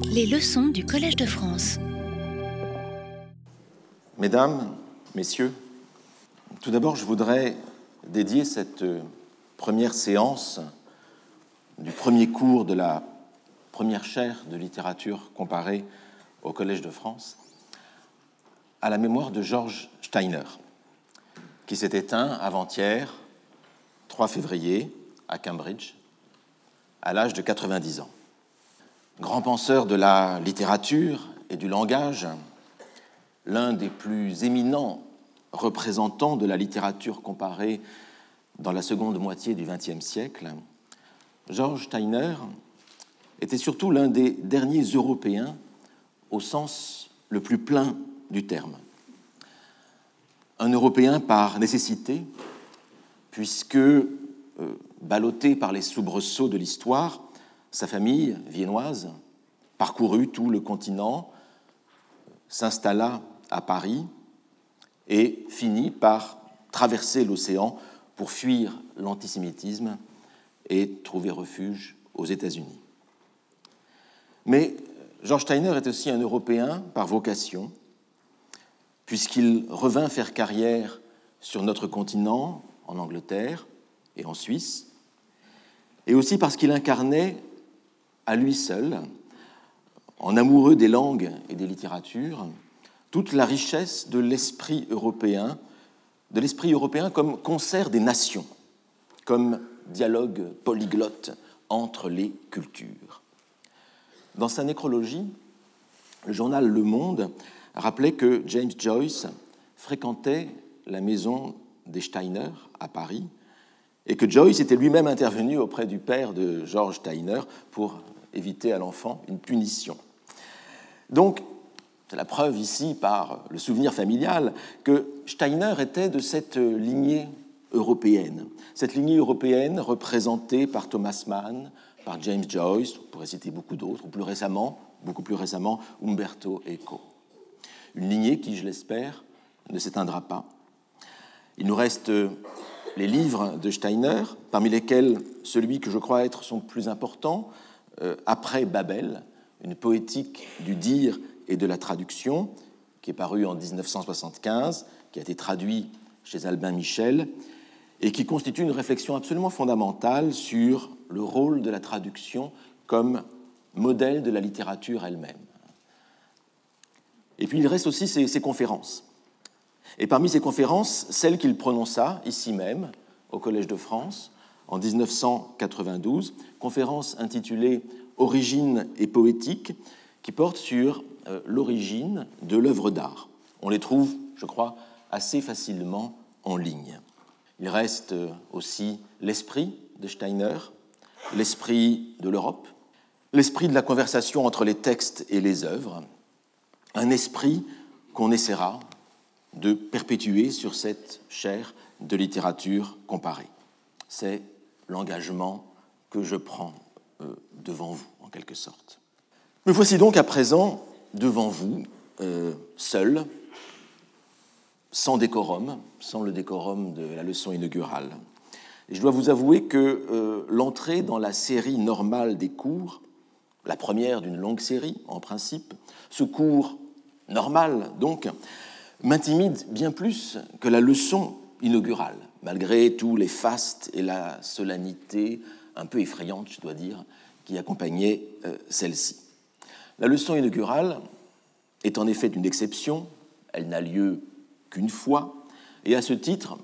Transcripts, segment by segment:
Les leçons du Collège de France. Mesdames, Messieurs, tout d'abord je voudrais dédier cette première séance du premier cours de la première chaire de littérature comparée au Collège de France à la mémoire de Georges Steiner, qui s'est éteint avant-hier, 3 février, à Cambridge, à l'âge de 90 ans. Grand penseur de la littérature et du langage, l'un des plus éminents représentants de la littérature comparée dans la seconde moitié du XXe siècle, Georges Steiner était surtout l'un des derniers Européens au sens le plus plein du terme. Un Européen par nécessité, puisque, euh, ballotté par les soubresauts de l'histoire, sa famille viennoise parcourut tout le continent, s'installa à Paris et finit par traverser l'océan pour fuir l'antisémitisme et trouver refuge aux États-Unis. Mais George Steiner est aussi un Européen par vocation, puisqu'il revint faire carrière sur notre continent, en Angleterre et en Suisse, et aussi parce qu'il incarnait à lui seul, en amoureux des langues et des littératures, toute la richesse de l'esprit européen, de l'esprit européen comme concert des nations, comme dialogue polyglotte entre les cultures. Dans sa nécrologie, le journal Le Monde rappelait que James Joyce fréquentait la maison des Steiner à Paris et que Joyce était lui-même intervenu auprès du père de George Steiner pour éviter à l'enfant une punition. Donc, c'est la preuve ici par le souvenir familial que Steiner était de cette lignée européenne. Cette lignée européenne représentée par Thomas Mann, par James Joyce, on pourrait citer beaucoup d'autres, ou plus récemment, beaucoup plus récemment, Umberto Eco. Une lignée qui, je l'espère, ne s'éteindra pas. Il nous reste les livres de Steiner, parmi lesquels celui que je crois être son plus important, euh, Après Babel, une poétique du dire et de la traduction, qui est paru en 1975, qui a été traduit chez Albin Michel, et qui constitue une réflexion absolument fondamentale sur le rôle de la traduction comme modèle de la littérature elle-même. Et puis il reste aussi ses, ses, conférences. Et parmi ces conférences, celle qu'il prononça ici même, au Collège de France, en 1992, conférence intitulée Origine et poétique, qui porte sur euh, l'origine de l'œuvre d'art. On les trouve, je crois, assez facilement en ligne. Il reste euh, aussi l'esprit de Steiner, l'esprit de l'Europe, l'esprit de la conversation entre les textes et les œuvres, un esprit qu'on essaiera de perpétuer sur cette chaire de littérature comparée. C'est l'engagement que je prends euh, devant vous, en quelque sorte. Me voici donc à présent devant vous, euh, seul, sans décorum, sans le décorum de la leçon inaugurale. Je dois vous avouer que euh, l'entrée dans la série normale des cours, la première d'une longue série en principe, ce cours normal donc, m'intimide bien plus que la leçon inaugurale, malgré tous les fastes et la solennité un peu effrayante, je dois dire, qui accompagnaient euh, celle-ci. La leçon inaugurale est en effet une exception, elle n'a lieu qu'une fois, et à ce titre,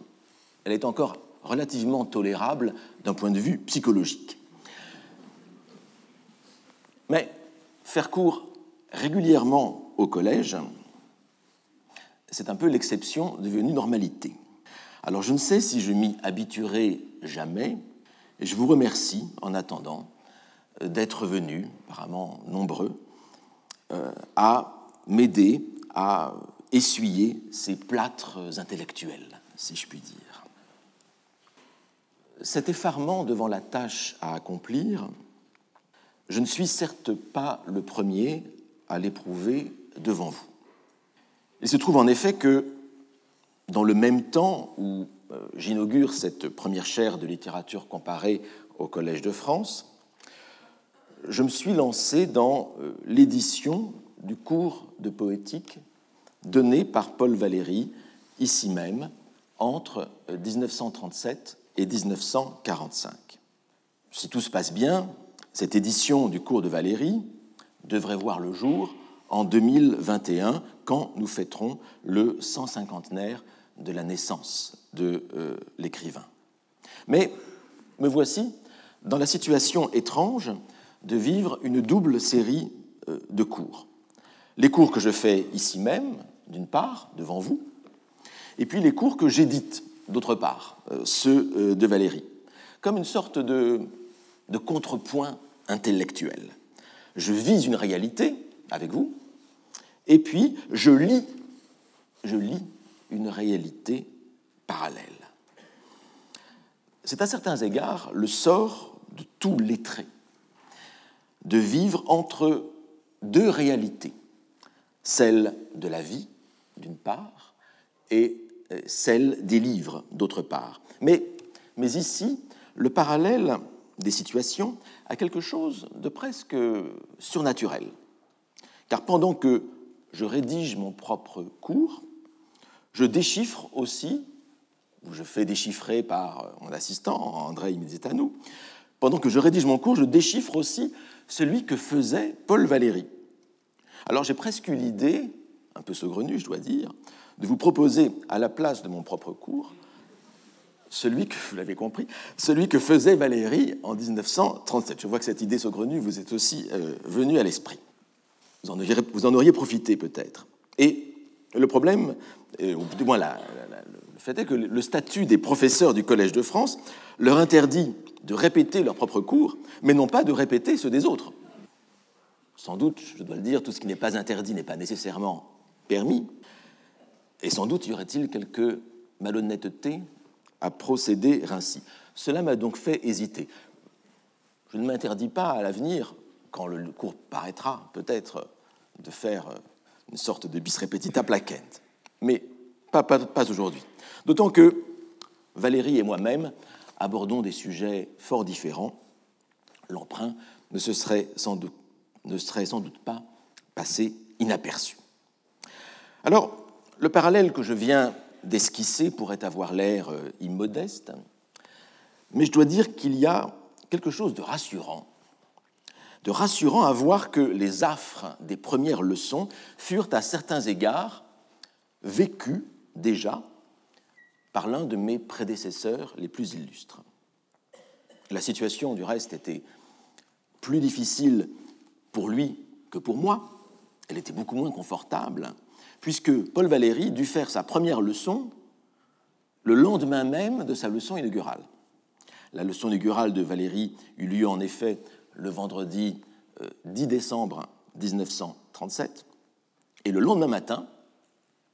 elle est encore relativement tolérable d'un point de vue psychologique. Mais faire cours régulièrement au collège, c'est un peu l'exception devenue normalité. Alors je ne sais si je m'y habituerai jamais, et je vous remercie en attendant d'être venus, apparemment nombreux, euh, à m'aider à essuyer ces plâtres intellectuels, si je puis dire. Cet effarement devant la tâche à accomplir, je ne suis certes pas le premier à l'éprouver devant vous. Il se trouve en effet que dans le même temps où euh, j'inaugure cette première chaire de littérature comparée au Collège de France, je me suis lancé dans euh, l'édition du cours de poétique donné par Paul Valéry, ici même, entre 1937 et 1945. Si tout se passe bien, cette édition du cours de Valéry devrait voir le jour en 2021, quand nous fêterons le 150naire de la naissance de euh, l'écrivain. Mais me voici dans la situation étrange de vivre une double série euh, de cours. Les cours que je fais ici même, d'une part, devant vous, et puis les cours que j'édite, d'autre part, euh, ceux de Valérie, comme une sorte de, de contrepoint intellectuel. Je vise une réalité avec vous, et puis je lis, je lis une réalité parallèle. C'est à certains égards le sort de tous les traits de vivre entre deux réalités, celle de la vie, d'une part, et euh, celle des livres, d'autre part. Mais, mais ici, le parallèle des situations a quelque chose de presque surnaturel. Car pendant que je rédige mon propre cours, je déchiffre aussi, ou je fais déchiffrer par mon assistant, André Imizetanou, pendant que je rédige mon cours, je déchiffre aussi celui que faisait Paul Valéry. Alors j'ai presque eu l'idée, un peu saugrenue je dois dire, de vous proposer à la place de mon propre cours celui que, vous l'avez compris, celui que faisait Valéry en 1937. Je vois que cette idée saugrenue vous est aussi euh, venue à l'esprit. Vous en auriez, profité peut-être. Et le problème, euh, ou du moins le fait est que le statut des professeurs du Collège de France leur interdit de répéter leurs propres cours, mais non pas de répéter ceux des autres. Sans doute, je dois le dire, tout ce qui n'est pas interdit n'est pas nécessairement permis, et sans doute y aurait-il quelque malhonnêteté à procéder ainsi. Cela m'a donc fait hésiter. Je ne m'interdis pas à l'avenir, quand le cours paraîtra, peut-être, de faire une sorte de bis repetita placente, mais pas, pas, pas aujourd'hui. D'autant que Valérie et moi-même abordons des sujets fort différents. L'emprunt ne, se serait sans doute, ne serait sans doute pas passé inaperçu. Alors, le parallèle que je viens d'esquisser pourrait avoir l'air euh, immodeste, mais je dois dire qu'il y a quelque chose de rassurant, de rassurant à voir que les affres des premières leçons furent à certains égards vécues déjà par l'un de mes prédécesseurs les plus illustres. La situation, du reste, était plus difficile pour lui que pour moi. Elle était beaucoup moins confortable, puisque Paul Valéry dut faire sa première leçon le lendemain même de sa leçon inaugurale. La leçon inaugurale de Valéry eut lieu en effet le vendredi 10 euh, décembre 1937, et le lendemain matin,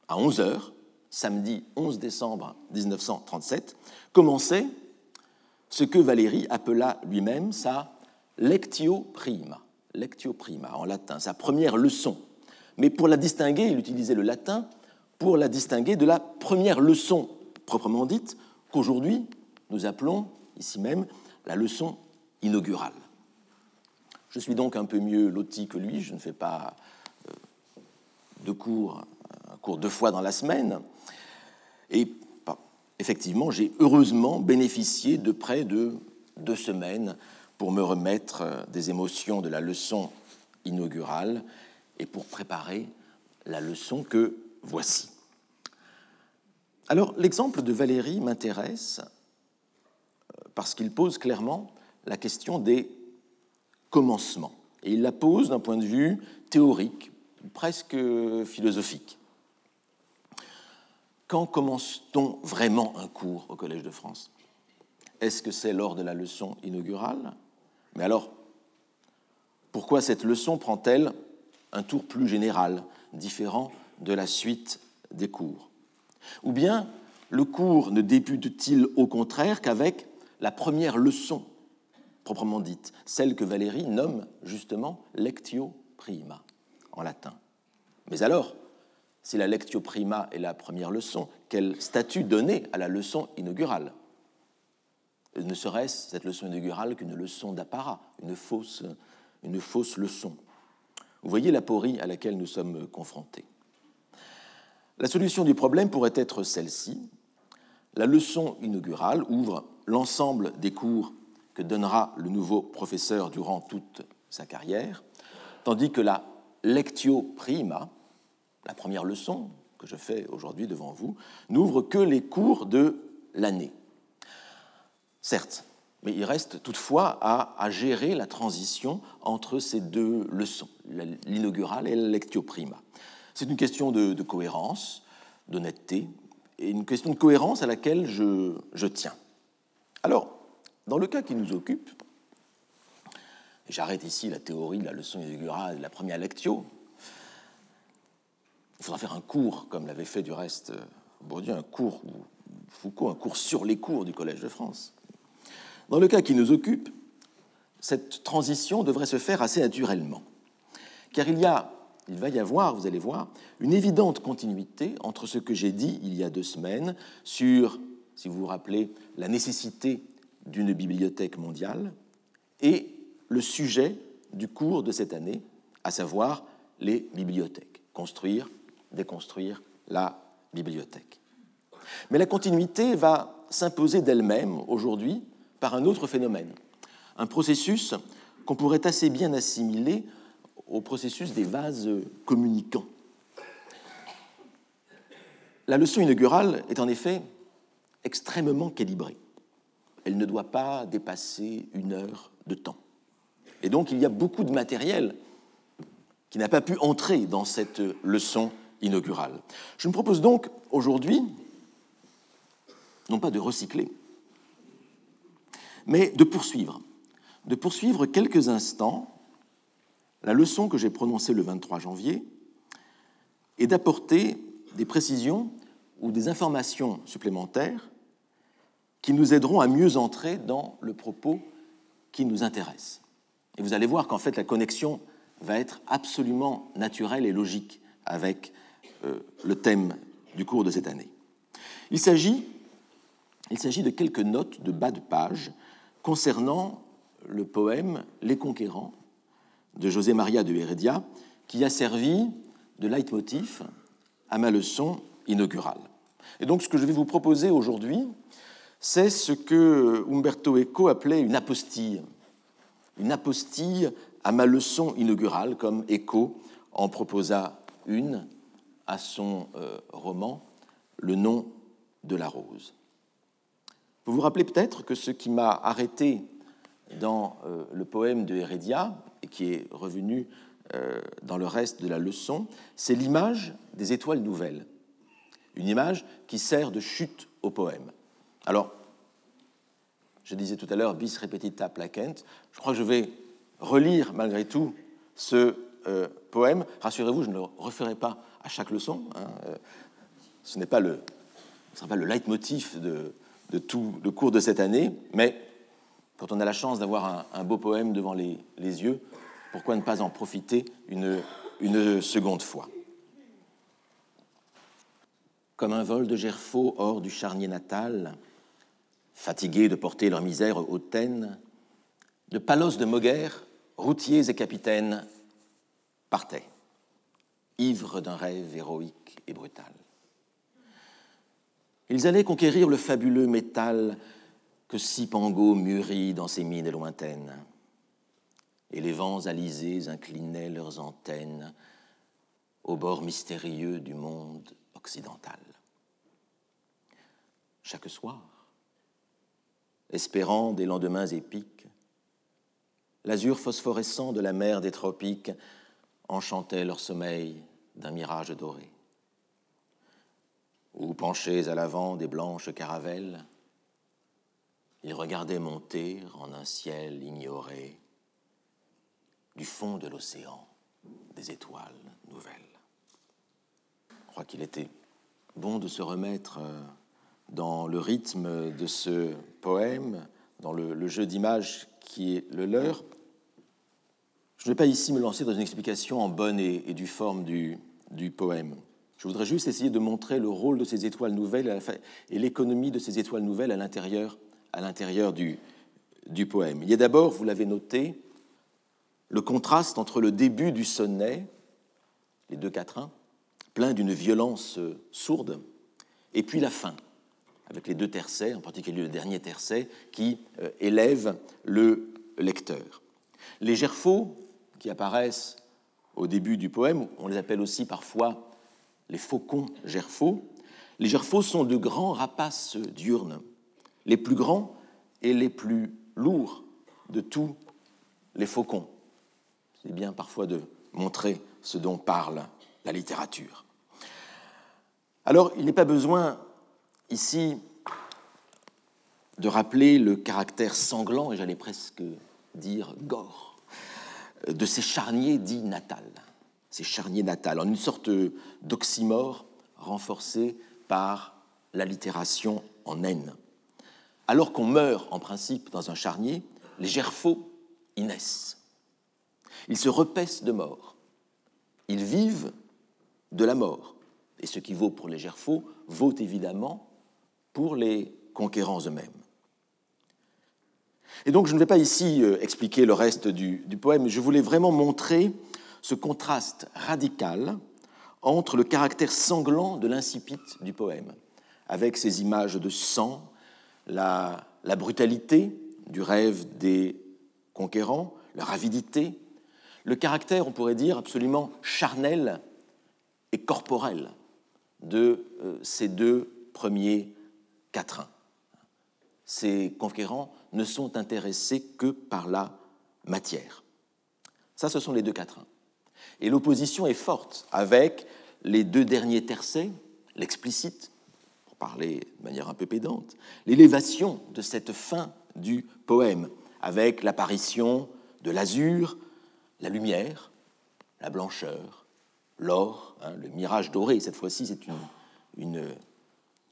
à 11 heures, samedi 11 décembre 1937, commençait ce que Valéry appela lui-même sa lectio prima, lectio prima en latin, sa première leçon. Mais pour la distinguer, il utilisait le latin pour la distinguer de la première leçon proprement dite, qu'aujourd'hui nous appelons ici même la leçon inaugurale. Je suis donc un peu mieux loti que lui, je ne fais pas euh, de cours, un cours deux fois dans la semaine, et bah, effectivement, j'ai heureusement bénéficié de près de deux semaines pour me remettre euh, des émotions de la leçon inaugurale et pour préparer la leçon que voici. Alors, l'exemple de Valérie m'intéresse euh, parce qu'il pose clairement la question des commencements. Et il la pose d'un point de vue théorique, presque philosophique. Quand commence-t-on vraiment un cours au Collège de France? Est-ce que c'est lors de la leçon inaugurale? Mais alors, pourquoi cette leçon prend-elle un tour plus général, différent de la suite des cours? Ou bien le cours ne débute-t-il au contraire qu'avec la première leçon? Proprement dite, celle que Valérie nomme justement lectio prima en latin Mais alors, si la lectio prima est la première leçon, quel statut donner à la leçon inaugurale? Ne serait-ce cette leçon inaugurale qu'une leçon d'apparat, une fausse, une fausse leçon? Vous voyez l'aporie à laquelle nous sommes confrontés. La solution du problème pourrait être celle-ci. La leçon inaugurale ouvre l'ensemble des cours que donnera le nouveau professeur durant toute sa carrière, tandis que la lectio prima, la première leçon que je fais aujourd'hui devant vous, n'ouvre que les cours de l'année. Certes, mais il reste toutefois à, gérer la transition entre ces deux leçons, l'inaugurale et la lectio prima. C'est une question de, cohérence, d'honnêteté, et une question de cohérence à laquelle je, je tiens. Alors, dans le cas qui nous occupe, j'arrête ici la théorie de la leçon inaugurale de la première lectio. Il faudra faire un cours, comme l'avait fait du reste Bourdieu, un cours, Foucault, un cours sur les cours du Collège de France. Dans le cas qui nous occupe, cette transition devrait se faire assez naturellement, car il, y a, il va y avoir, vous allez voir, une évidente continuité entre ce que j'ai dit il y a deux semaines sur, si vous vous rappelez, la nécessité d'une bibliothèque mondiale et le sujet du cours de cette année, à savoir les bibliothèques, construire, déconstruire la bibliothèque. Mais la continuité va s'imposer d'elle-même aujourd'hui par un autre phénomène, un processus qu'on pourrait assez bien assimiler au processus des vases communicants. La leçon inaugurale est en effet extrêmement calibrée. Elle ne doit pas dépasser une heure de temps. Et donc il y a beaucoup de matériel qui n'a pas pu entrer dans cette leçon inaugurale. Je me propose donc aujourd'hui, non pas de recycler, mais de poursuivre, de poursuivre quelques instants la leçon que j'ai prononcée le 23 janvier et d'apporter des précisions ou des informations supplémentaires qui nous aideront à mieux entrer dans le propos qui nous intéresse. Et vous allez voir qu'en fait la connexion va être absolument naturelle et logique avec euh, le thème du cours de cette année. Il s'agit, il s'agit de quelques notes de bas de page concernant le poème Les Conquérants de José Maria de Heredia, qui a servi de leitmotiv à ma leçon inaugurale. Et donc ce que je vais vous proposer aujourd'hui, c'est ce que Umberto Eco appelait une apostille. Une apostille à ma leçon inaugurale, comme Eco en proposa une à son euh, roman Le nom de la rose. Vous vous rappelez peut-être que ce qui m'a arrêté dans euh, le poème de Heredia, et qui est revenu euh, dans le reste de la leçon, c'est l'image des étoiles nouvelles. Une image qui sert de chute au poème. Alors, je disais tout à l'heure bis repetita placent, je crois que je vais relire malgré tout ce euh, poème. Rassurez-vous, je ne le referai pas à chaque leçon. Hein, ce n'est pas le, ce sera pas le leitmotiv de, tout le cours de cette année, mais quand on a la chance d'avoir un, beau poème devant les, yeux, pourquoi ne pas en profiter une, une seconde fois? Comme un vol de gerfaux hors du charnier natal, fatigués de porter leur misère hautaine, de palos de Moguer, routiers et capitaines partaient, ivres d'un rêve héroïque et brutal. Ils allaient conquérir le fabuleux métal que Sipango mûrit dans ses mines lointaines. Et les vents alisés inclinaient leurs antennes au bord mystérieux du monde occidental. Chaque soir, espérant des lendemains épiques, l'azur phosphorescent de la mer des tropiques enchantait leur sommeil d'un mirage doré ou penchés à l'avant des blanches caravelles, ils regardaient monter en un ciel ignoré du fond de l'océan des étoiles nouvelles. Je crois qu'il était bon de se remettre euh, dans le rythme de ce poème, dans le, jeu d'images qui est le leur. Je ne vais pas ici me lancer dans une explication en bonne et, due forme du poème. Je voudrais juste essayer de montrer le rôle de ces étoiles nouvelles et l'économie de ces étoiles nouvelles à l'intérieur, du, du poème. Il y a d'abord, vous l'avez noté, le contraste entre le début du sonnet, les deux quatrains, plein d'une violence sourde, et puis la fin, avec les deux tercets, en particulier le dernier tercet, qui euh, élève le lecteur. Les gerfaux qui apparaissent au début du poème, on les appelle aussi parfois les faucons gerfaux. Les gerfaux sont de grands rapaces diurnes, les plus grands et les plus lourds de tous les faucons. C'est bien parfois de montrer ce dont parle la littérature. Alors, il n'est pas besoin ici de rappeler le caractère sanglant, et j'allais presque dire gore, de ces charniers dits natals, ces charniers natals, en une sorte d'oxymore renforcé par l'allitération en haine. Alors qu'on meurt en principe dans un charnier, les gerfaux y naissent. Ils se repaissent de mort. Ils vivent de la mort. Et ce qui vaut pour les gerfaux vaut évidemment pour les conquérants eux-mêmes. Et donc je ne vais pas ici euh, expliquer le reste du, du poème, je voulais vraiment montrer ce contraste radical entre le caractère sanglant de l'incipit du poème, avec ses images de sang, la, la brutalité du rêve des conquérants, leur avidité, le caractère, on pourrait dire, absolument charnel et corporel de euh, ces deux premiers Ces conquérants ne sont intéressés que par la matière. Ça, ce sont les deux quatrains. Et l'opposition est forte avec les deux derniers tercets, l'explicite, pour parler de manière un peu pédante, l'élévation de cette fin du poème, avec l'apparition de l'azur, la lumière, la blancheur, l'or, hein, le mirage doré. Cette fois-ci, c'est une,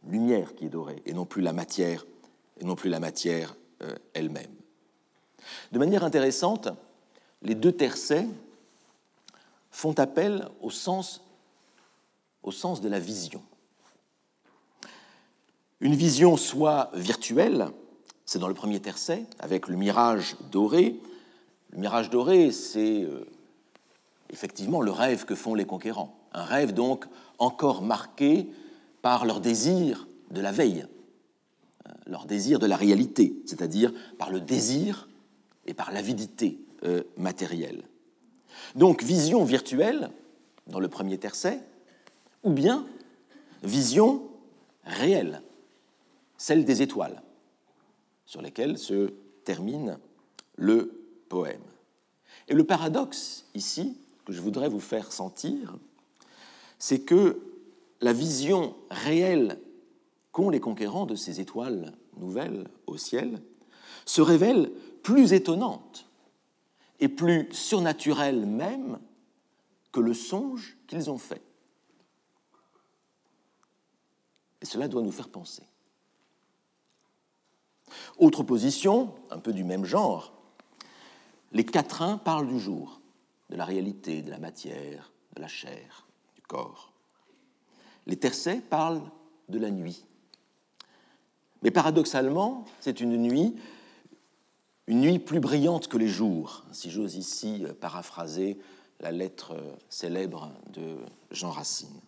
lumière qui est dorée, et non plus la matière, et non plus la matière euh, elle-même. De manière intéressante, les deux tercets font appel au sens, au sens de la vision. Une vision soit virtuelle, c'est dans le premier tercet, avec le mirage doré, le mirage doré, c'est euh, effectivement le rêve que font les conquérants. Un rêve donc encore marqué par leur désir de la veille, euh, leur désir de la réalité, c'est-à-dire par le désir et par l'avidité euh, matérielle. Donc vision virtuelle dans le premier tercet, ou bien vision réelle, celle des étoiles, sur lesquelles se termine le poème. Et le paradoxe ici, que je voudrais vous faire sentir, c'est que la vision réelle qu'ont les conquérants de ces étoiles nouvelles au ciel se révèle plus étonnante et plus surnaturelle même que le songe qu'ils ont fait. Et cela doit nous faire penser. Autre position, un peu du même genre, les quatrains parlent du jour, de la réalité, de la matière, de la chair, du corps. Les tercets parlent de la nuit. Mais paradoxalement, c'est une nuit, une nuit plus brillante que les jours, si j'ose ici paraphraser la lettre célèbre de Jean Racine.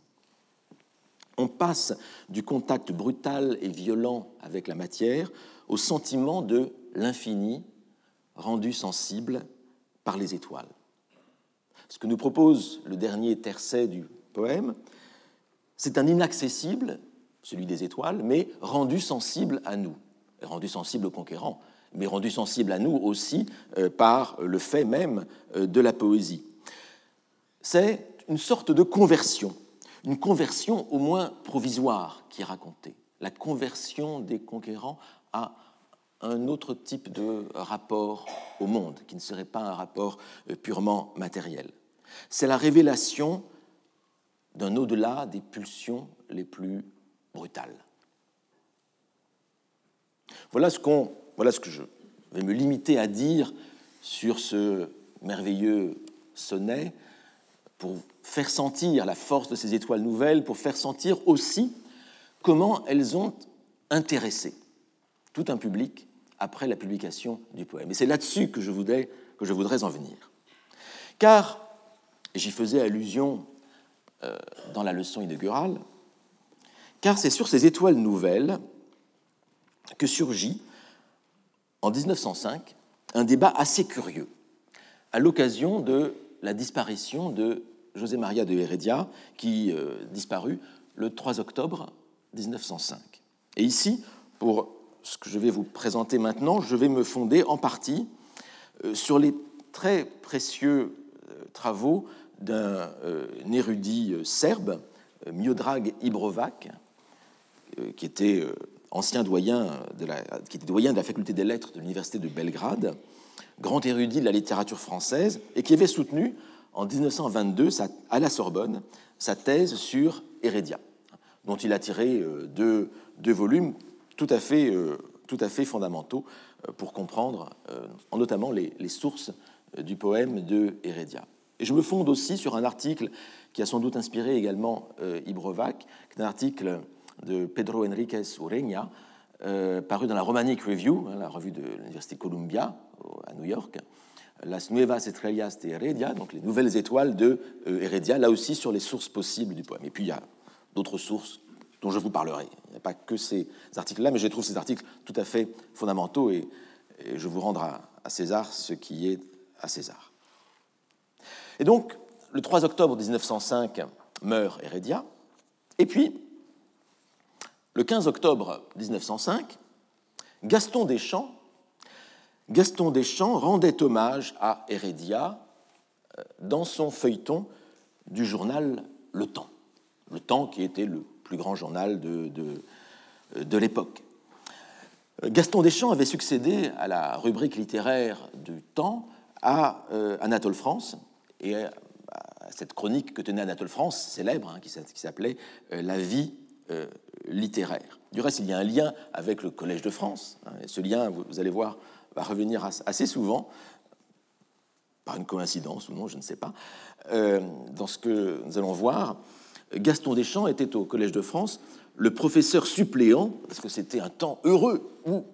On passe du contact brutal et violent avec la matière au sentiment de l'infini rendu sensible par les étoiles. Ce que nous propose le dernier tercet du poème, c'est un inaccessible, celui des étoiles, mais rendu sensible à nous, rendu sensible aux conquérants, mais rendu sensible à nous aussi euh, par le fait même euh, de la poésie. C'est une sorte de conversion, une conversion au moins provisoire qui est racontée, la conversion des conquérants à un autre type de rapport au monde, qui ne serait pas un rapport euh, purement matériel. C'est la révélation d'un au-delà des pulsions les plus brutales. Voilà ce, que je vais me limiter à dire sur ce merveilleux sonnet pour faire sentir la force de ces étoiles nouvelles, pour faire sentir aussi comment elles ont intéressé tout un public après la publication du poème. Et c'est là-dessus que je voudrais, que je voudrais en venir. Car, j'y faisais allusion dans la leçon inaugurale, car c'est sur ces étoiles nouvelles que surgit, en 1905, un débat assez curieux, à l'occasion de la disparition de José Maria de Heredia, qui euh, disparut le 3 octobre 1905. Et ici, pour ce que je vais vous présenter maintenant, je vais me fonder en partie euh, sur les très précieux euh, travaux d'un érudit serbe, Miodrag Ibrovac, qui était ancien doyen de la, faculté des lettres de l'université de Belgrade, grand érudit de la littérature française, et qui avait soutenu en 1922 à la Sorbonne sa thèse sur Heredia, dont il a tiré euh, deux, volumes tout à fait, euh, fondamentaux euh, pour comprendre notamment les, les sources du poème de Heredia. Et je me fonde aussi sur un article qui a sans doute inspiré également Ibrovac, qui est un article de Pedro Enriquez Ureña, paru dans la Romanic Review, hein, la revue de l'Université Columbia à New York, Las Nuevas Estrellas de Heredia, donc les nouvelles étoiles de euh, Heredia, là aussi sur les sources possibles du poème. Et puis il y a d'autres sources dont je vous parlerai. Il n'y a pas que ces articles-là, mais je trouve ces articles tout à fait fondamentaux et, je vous rendre à, César ce qui est à César. Et donc, le 3 octobre 1905 meurt Heredia, et puis, le 15 octobre 1905, Gaston Deschamps rendait hommage à Heredia euh, dans son feuilleton du journal Le Temps. Le Temps qui était le plus grand journal de, de, l'époque. Gaston Deschamps avait succédé à la rubrique littéraire du Temps à euh, Anatole France et à cette chronique que tenait Anatole France, célèbre, hein, qui s'appelait euh, La vie littéraire. Du reste, il y a un lien avec le Collège de France. Hein, et ce lien, vous allez voir, va revenir assez souvent, par une coïncidence ou non, je ne sais pas, euh, dans ce que nous allons voir. Gaston Deschamps était au Collège de France le professeur suppléant, parce que c'était un temps heureux où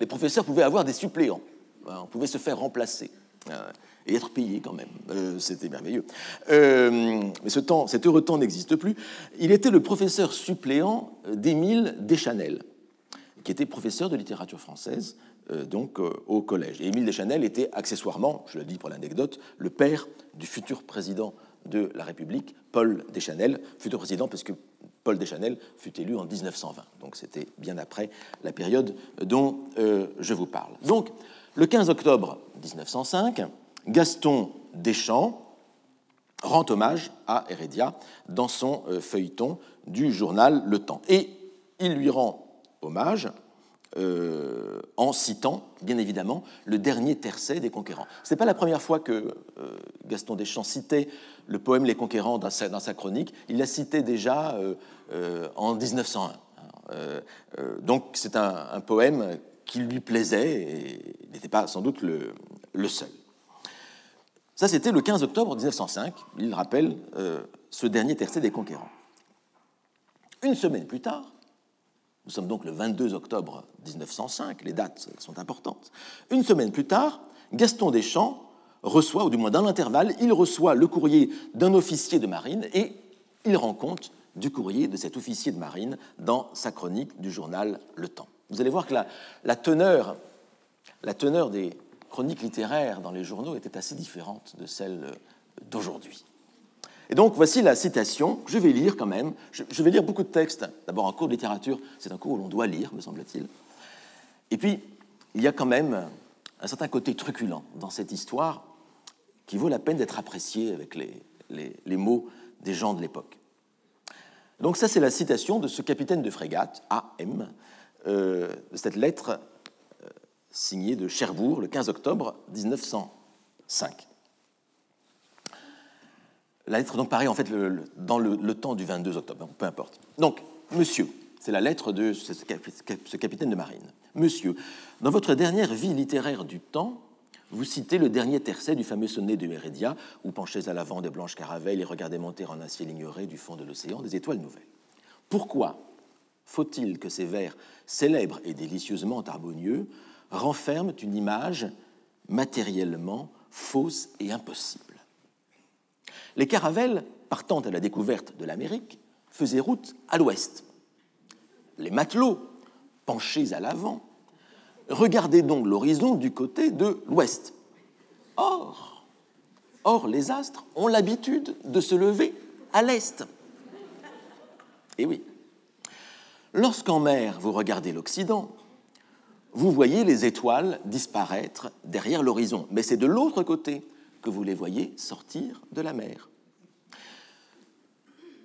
les professeurs pouvaient avoir des suppléants, on pouvait se faire remplacer euh, et être payé quand même. Euh, c'était merveilleux. mais ce temps, cet heureux temps n'existe plus. Il était le professeur suppléant d'Émile Deschanel, qui était professeur de littérature française euh, donc euh, au collège. Et Émile Deschanel était accessoirement, je le dis pour l'anecdote, le père du futur président de la République, Paul Deschanel, futur président parce que Paul Deschanel fut élu en 1920. Donc c'était bien après la période dont euh, je vous parle. Donc le 15 octobre 1905, Gaston Deschamps rend hommage à Heredia dans son feuilleton du journal Le Temps. Et il lui rend hommage euh, en citant, bien évidemment, le dernier tercet des conquérants. Ce n'est pas la première fois que euh, Gaston Deschamps citait le poème Les Conquérants dans sa, chronique. Il l'a cité déjà euh, en 1901. donc c'est un, poème qui lui plaisait et n'était pas sans doute le seul. Ça, c'était le 15 octobre 1905. Il rappelle ce dernier tercet des conquérants. Une semaine plus tard, nous sommes donc le 22 octobre 1905, les dates sont importantes. Une semaine plus tard, Gaston Deschamps reçoit, ou du moins dans l'intervalle, il reçoit le courrier d'un officier de marine et il rend compte du courrier de cet officier de marine dans sa chronique du journal Le Temps. Vous allez voir que la, teneur, la teneur des chroniques littéraires dans les journaux était assez différente de celle d'aujourd'hui. Et donc voici la citation je vais lire quand même. Je, vais lire beaucoup de textes. D'abord, un cours de littérature, c'est un cours où l'on doit lire, me semble-t-il. Et puis, il y a quand même un certain côté truculent dans cette histoire qui vaut la peine d'être apprécié avec les, les, mots des gens de l'époque. Donc ça, c'est la citation de ce capitaine de frégate, A.M., euh, de cette lettre signée de Cherbourg le 15 octobre 1905. La lettre donc paraît en fait dans le, temps du 22 octobre, peu importe. Donc, monsieur, c'est la lettre de ce, capitaine de marine. Monsieur, dans votre dernière vie littéraire du temps, vous citez le dernier tercet du fameux sonnet de Mérédia, où penchez à l'avant des blanches caravelles et regardez monter en un ciel ignoré du fond de l'océan des étoiles nouvelles. Pourquoi faut-il que ces vers célèbres et délicieusement harmonieux renferment une image matériellement fausse et impossible. Les caravelles, partant à la découverte de l'Amérique, faisaient route à l'ouest. Les matelots, penchés à l'avant, regardaient donc l'horizon du côté de l'ouest. Or, or, les astres ont l'habitude de se lever à l'est. Et oui, lorsqu'en mer vous regardez l'Occident, vous voyez les étoiles disparaître derrière l'horizon, mais c'est de l'autre côté que vous les voyez sortir de la mer.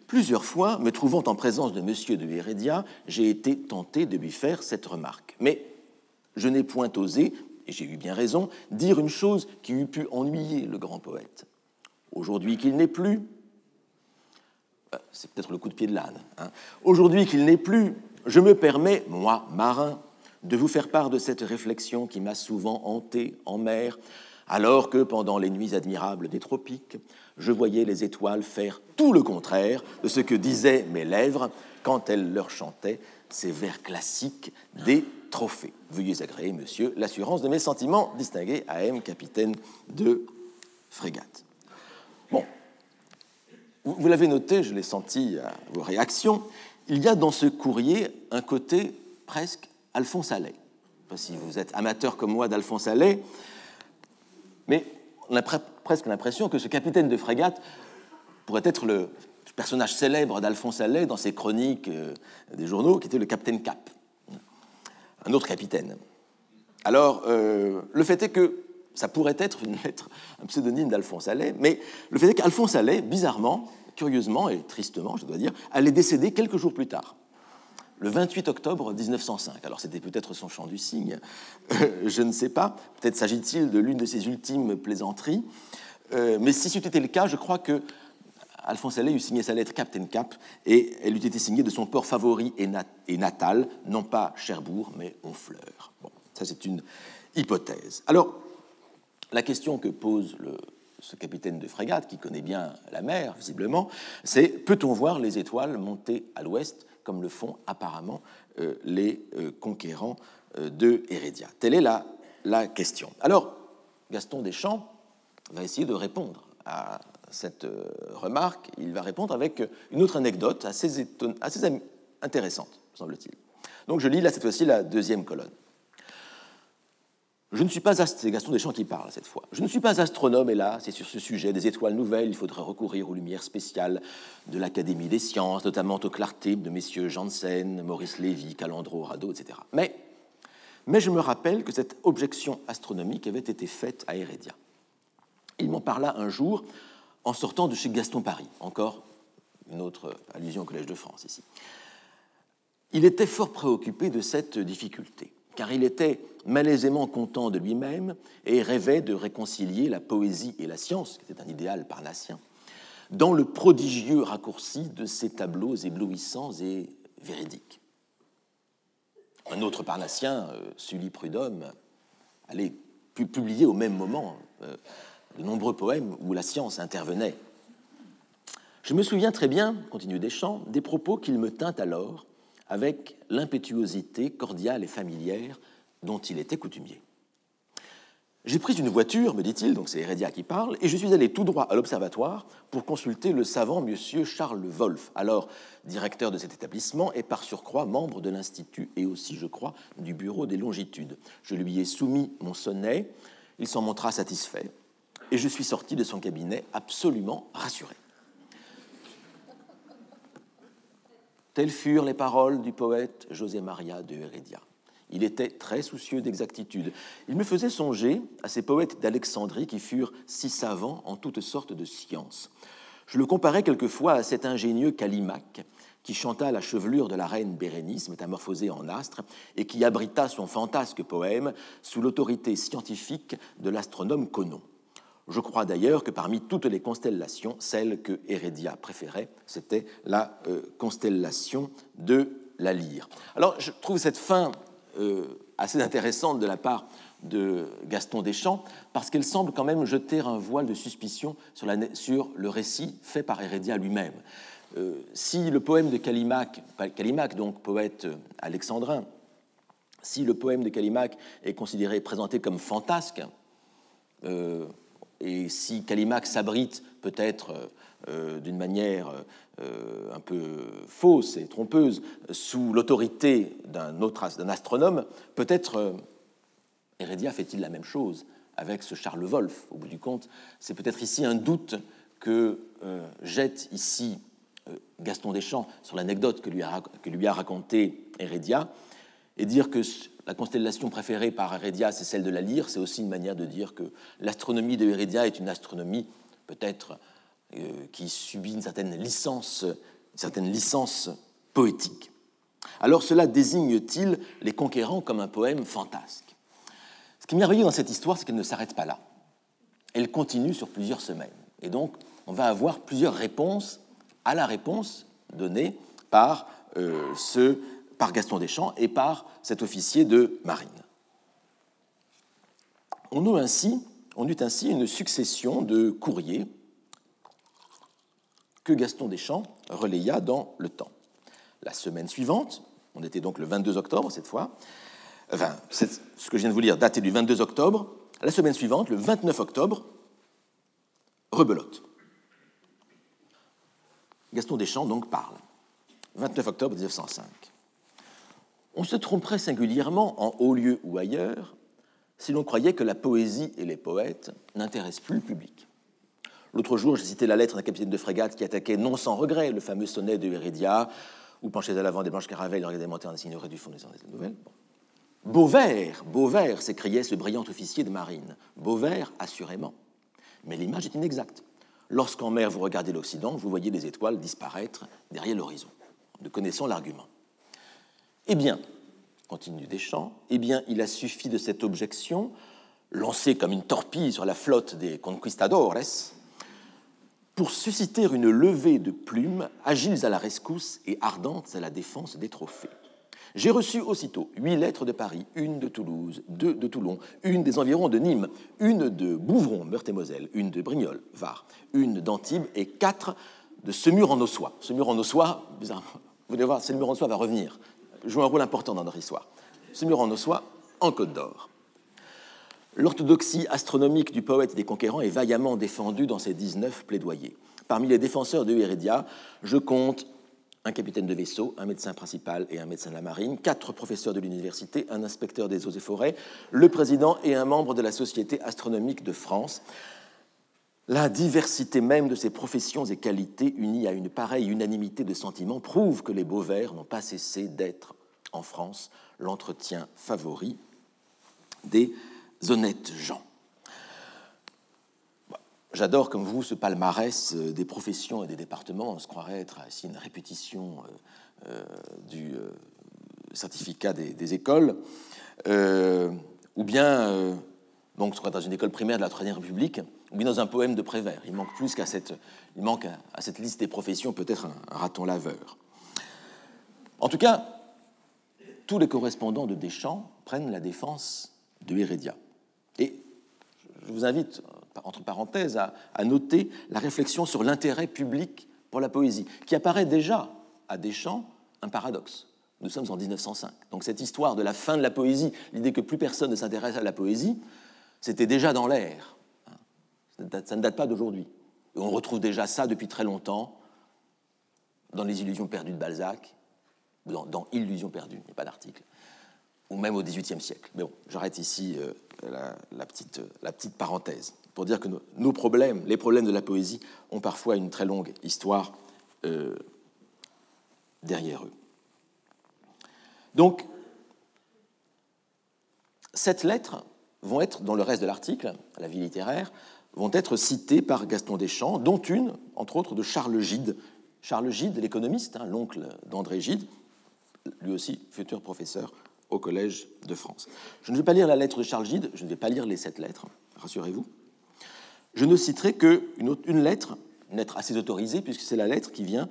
Plusieurs fois, me trouvant en présence de M. de Heredia, j'ai été tenté de lui faire cette remarque. Mais je n'ai point osé, et j'ai eu bien raison, dire une chose qui eût pu ennuyer le grand poète. Aujourd'hui qu'il n'est plus, euh, c'est peut-être le coup de pied de l'âne, hein. aujourd'hui qu'il n'est plus, je me permets, moi, marin, de vous faire part de cette réflexion qui m'a souvent hanté en mer, alors que pendant les nuits admirables des tropiques, je voyais les étoiles faire tout le contraire de ce que disaient mes lèvres quand elles leur chantaient ces vers classiques des trophées. Veuillez agréer, monsieur, l'assurance de mes sentiments, distingué AM, capitaine de frégate. Bon, vous l'avez noté, je l'ai senti à vos réactions, il y a dans ce courrier un côté presque Alphonse Allais. Pas si vous êtes amateur comme moi d'Alphonse Allais, mais on a presque l'impression que ce capitaine de frégate pourrait être le personnage célèbre d'Alphonse Allais dans ses chroniques euh, des journaux, qui était le capitaine Cap, un autre capitaine. Alors, euh, le fait est que ça pourrait être un pseudonyme d'Alphonse Allais, mais le fait est qu'Alphonse Allais, bizarrement, curieusement et tristement, je dois dire, allait décéder quelques jours plus tard le 28 octobre 1905. Alors c'était peut-être son chant du cygne, euh, je ne sais pas. Peut-être s'agit-il de l'une de ses ultimes plaisanteries. Euh, mais si c'était le cas, je crois que Alphonse Allais eut signé sa lettre Captain Cap et elle eût été signée de son port favori et, natal, non pas Cherbourg, mais Honfleur. Bon, ça c'est une hypothèse. Alors, la question que pose ce capitaine de frégate, qui connaît bien la mer, visiblement, c'est peut-on voir les étoiles monter à l'ouest comme le font apparemment euh, les euh, conquérants euh, de Hérédia Telle est la, la question. Alors, Gaston Deschamps va essayer de répondre à cette remarque. Il va répondre avec une autre anecdote assez, assez intéressante, semble-t-il. Donc je lis là cette fois-ci la deuxième colonne. Je ne suis pas, c'est Gaston Deschamps qui parle cette fois. Je ne suis pas astronome, hélas, c'est sur ce sujet des étoiles nouvelles, il faudrait recourir aux lumières spéciales de l'Académie des sciences, notamment aux clartés de messieurs Janssen, Maurice Lévy, Calandro, Rado, etc. Mais, mais je me rappelle que cette objection astronomique avait été faite à Hérédia. Il m'en parla un jour en sortant de chez Gaston Paris, encore une autre allusion au Collège de France ici. Il était fort préoccupé de cette difficulté car il était malaisément content de lui-même et rêvait de réconcilier la poésie et la science, qui était un idéal parnassien, dans le prodigieux raccourci de ces tableaux éblouissants et véridiques. Un autre parnassien, euh, Sully Prudhomme, allait publier au même moment euh, de nombreux poèmes où la science intervenait. Je me souviens très bien, continue Deschamps, des propos qu'il me tint alors avec l'impétuosité cordiale et familière dont il était coutumier. J'ai pris une voiture, me dit-il, donc c'est Heredia qui parle, et je suis allé tout droit à l'observatoire pour consulter le savant monsieur Charles Wolff, alors directeur de cet établissement et par surcroît membre de l'Institut et aussi, je crois, du Bureau des longitudes. Je lui ai soumis mon sonnet, il s'en montra satisfait, et je suis sorti de son cabinet absolument rassuré. Telles furent les paroles du poète José Maria de Heredia. Il était très soucieux d'exactitude. Il me faisait songer à ces poètes d'Alexandrie qui furent si savants en toutes sortes de sciences. Je le comparais quelquefois à cet ingénieux Callimaque qui chanta la chevelure de la reine Bérénice, métamorphosée en astre, et qui abrita son fantasque poème sous l'autorité scientifique de l'astronome Conon. Je crois d'ailleurs que parmi toutes les constellations, celle que Hérédia préférait, c'était la euh, constellation de la lyre. Alors, je trouve cette fin euh, assez intéressante de la part de Gaston Deschamps, parce qu'elle semble quand même jeter un voile de suspicion sur, le récit fait par Hérédia lui-même. Euh, si le poème de Callimaque, donc poète alexandrin, si le poème de Callimaque est considéré, présenté comme fantasque, et si Callimax s'abrite peut-être d'une manière un peu fausse et trompeuse sous l'autorité d'un autre d'un astronome, peut-être Heredia fait-il la même chose avec ce Charles Wolff, au bout du compte. C'est peut-être ici un doute que jette ici Gaston Deschamps sur l'anecdote que, lui a, que lui a racontée Heredia, et dire que la constellation préférée par Heredia, c'est celle de la lyre, c'est aussi une manière de dire que l'astronomie de Heredia est une astronomie peut-être euh, qui subit une certaine licence, une certaine licence poétique. Alors cela désigne-t-il les conquérants comme un poème fantasque? Ce qui est merveilleux dans cette histoire, c'est qu'elle ne s'arrête pas là. Elle continue sur plusieurs semaines. Et donc, on va avoir plusieurs réponses à la réponse donnée par, euh, ce, par Gaston Deschamps et par cet officier de marine. On eut ainsi, une succession de courriers que Gaston Deschamps relaya dans le temps. La semaine suivante, on était donc le 22 octobre cette fois, enfin, ce que je viens de vous lire daté du 22 octobre, la semaine suivante, le 29 octobre, rebelote. Gaston Deschamps donc parle. 29 octobre 1905. On se tromperait singulièrement en haut lieu ou ailleurs si l'on croyait que la poésie et les poètes n'intéressent plus le public. L'autre jour, j'ai cité la lettre d'un capitaine de frégate qui attaquait non sans regret le fameux sonnet de Heredia, où penchait à l'avant des blanches caravelles, regardait monter en signorait du fond des nouvelles. Bon. Beauvert, Beauvert, s'écriait ce brillant officier de marine. Beauvert, assurément. Mais l'image est inexacte. Lorsqu'en mer vous regardez l'Occident, vous voyez les étoiles disparaître derrière l'horizon. Nous connaissons l'argument. Eh bien, continue Deschamps, eh bien, il a suffi de cette objection, lancée comme une torpille sur la flotte des conquistadores, pour susciter une levée de plumes agiles à la rescousse et ardentes à la défense des trophées. J'ai reçu aussitôt huit lettres de Paris, une de Toulouse, deux de Toulon, une des environs de Nîmes, une de Bouvron, Meurthe-et-Moselle, une de Brignoles, Var, une d'Antibes et quatre de Semur en Ossois. Semur en Ossois, vous allez voir, Semur en Ossois va revenir, joue un rôle important dans notre histoire. Semur en Ossois, en Côte d'Or. L'orthodoxie astronomique du poète des conquérants est vaillamment défendue dans ses 19 plaidoyers. Parmi les défenseurs de Heredia, je compte un capitaine de vaisseau, un médecin principal et un médecin de la marine, quatre professeurs de l'université, un inspecteur des eaux et forêts, le président et un membre de la Société astronomique de France. La diversité même de ces professions et qualités, unies à une pareille unanimité de sentiments, prouve que les beaux vers n'ont pas cessé d'être, en France, l'entretien favori des honnêtes gens. J'adore, comme vous, ce palmarès euh, des professions et des départements. On se croirait être ici une répétition euh, euh, du certificat des, écoles. ou bien, donc, soit dans une école primaire de la Troisième République, ou bien dans un poème de Prévert. Il manque plus qu'à cette, il manque à, cette liste des professions peut-être un, raton laveur. En tout cas, tous les correspondants de Deschamps prennent la défense de Heredia. Et je vous invite entre parenthèses, à, noter la réflexion sur l'intérêt public pour la poésie, qui apparaît déjà à Deschamps un paradoxe. Nous sommes en 1905. Donc cette histoire de la fin de la poésie, l'idée que plus personne ne s'intéresse à la poésie, c'était déjà dans l'air. Ça ne date pas d'aujourd'hui. On retrouve déjà ça depuis très longtemps dans Les Illusions perdues de Balzac, dans, Illusions perdues, il n'y a pas d'article, ou même au XVIIIe siècle. Mais bon, j'arrête ici euh, la, petite, la petite parenthèse pour dire que nos, problèmes, les problèmes de la poésie, ont parfois une très longue histoire euh, derrière eux. Donc, cette lettre vont être, dans le reste de l'article, la vie littéraire, vont être citées par Gaston Deschamps, dont une, entre autres, de Charles Gide. Charles Gide, l'économiste, hein, l'oncle d'André Gide, lui aussi futur professeur au Collège de France. Je ne vais pas lire la lettre de Charles Gide, je ne vais pas lire les sept lettres, rassurez-vous. Je ne citerai qu'une une lettre, une lettre assez autorisée, puisque c'est la lettre qui vient,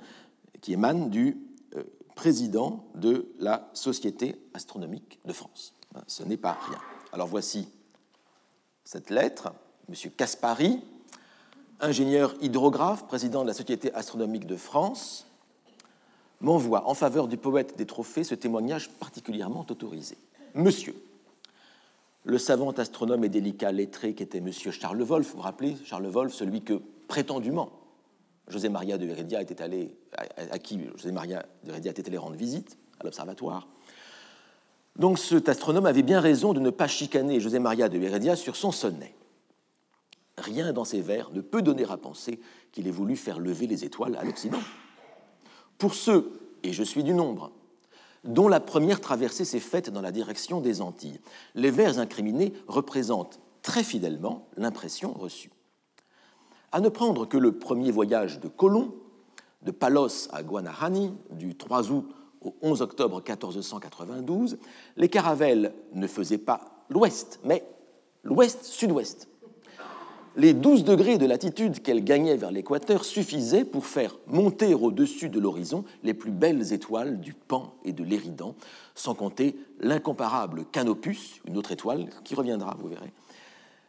qui émane du euh, président de la Société astronomique de France. Hein, ce n'est pas rien. Alors voici cette lettre, M. Caspari, ingénieur hydrographe, président de la Société astronomique de France, m'envoie en faveur du poète des trophées ce témoignage particulièrement autorisé. Monsieur, le savant astronome et délicat lettré qui était M. Charles Wolff. Vous vous rappelez, Charles Wolff, celui que prétendument José Maria de Heredia était allé, à, qui José Maria de Heredia était allé rendre visite à l'observatoire. Donc cet astronome avait bien raison de ne pas chicaner José Maria de Heredia sur son sonnet. Rien dans ses vers ne peut donner à penser qu'il ait voulu faire lever les étoiles à l'Occident. Pour ceux, et je suis du nombre, dont la première traversée s'est faite dans la direction des Antilles, les vers incriminés représentent très fidèlement l'impression reçue. À ne prendre que le premier voyage de Colomb, de Palos à Guanahani, du 3 août au 11 octobre 1492, les caravelles ne faisaient pas l'ouest, mais l'ouest-sud-ouest. Les 12 degrés de latitude qu'elles gagnaient vers l'équateur suffisaient pour faire monter au-dessus de l'horizon les plus belles étoiles du Pan et de l'Éridan, sans compter l'incomparable Canopus, une autre étoile qui reviendra, vous verrez,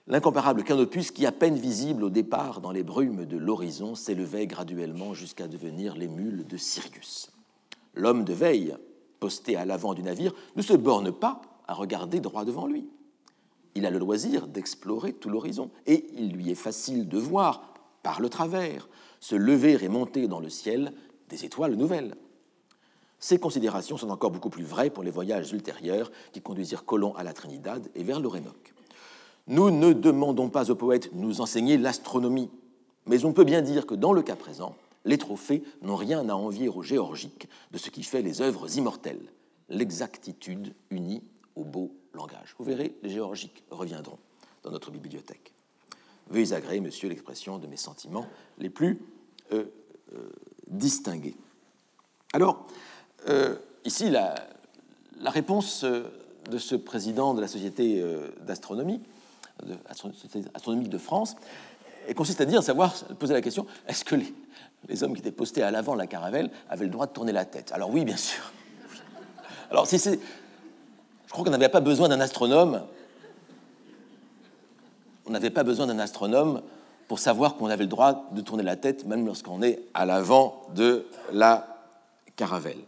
L'incomparable canopus qui, à peine visible au départ dans les brumes de l'horizon, s'élevait graduellement jusqu'à devenir les mules de Sirius. L'homme de veille, posté à l'avant du navire, ne se borne pas à regarder droit devant lui. Il a le loisir d'explorer tout l'horizon, et il lui est facile de voir, par le travers, se lever et monter dans le ciel des étoiles nouvelles. Ces considérations sont encore beaucoup plus vraies pour les voyages ultérieurs qui conduisirent Colomb à la Trinidad et vers l'Orénoque. Nous ne demandons pas aux poètes de nous enseigner l'astronomie, mais on peut bien dire que dans le cas présent, les trophées n'ont rien à envier aux géorgiques de ce qui fait les œuvres immortelles, l'exactitude unie au beau Vous verrez, les géorgiques reviendront dans notre bibliothèque. Veuillez agréer, monsieur, l'expression de mes sentiments les plus euh, euh, distingués. Alors, euh, ici, la, réponse de ce président de la Société d'astronomie astronomique de France, consiste à dire, savoir, poser la question, est-ce que les, hommes qui étaient postés à l'avant de la caravelle avaient le droit de tourner la tête? Alors oui, bien sûr. Alors si c'est... Je crois qu'on n'avait pas besoin d'un astronome. On n'avait pas besoin d'un astronome pour savoir qu'on avait le droit de tourner la tête, même lorsqu'on est à l'avant de la caravelle.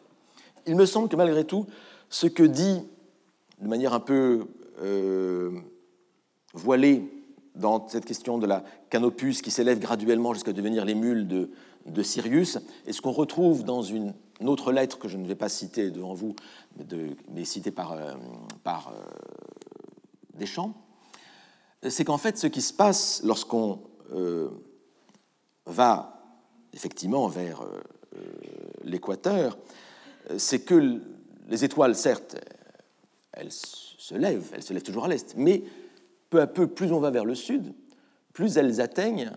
Il me semble que malgré tout, ce que dit de manière un peu euh, voilé dans cette question de la canopus qui s'élève graduellement jusqu'à devenir les mules de, de Sirius, et ce qu'on retrouve dans une, autre lettre que je ne vais pas citer devant vous, mais citée par, euh, euh, Deschamps, c'est qu'en fait ce qui se passe lorsqu'on euh, va effectivement vers l'équateur, c'est que les étoiles, certes, elles se lèvent, elles se lèvent toujours à l'est, mais peu à peu, plus on va vers le sud, plus elles atteignent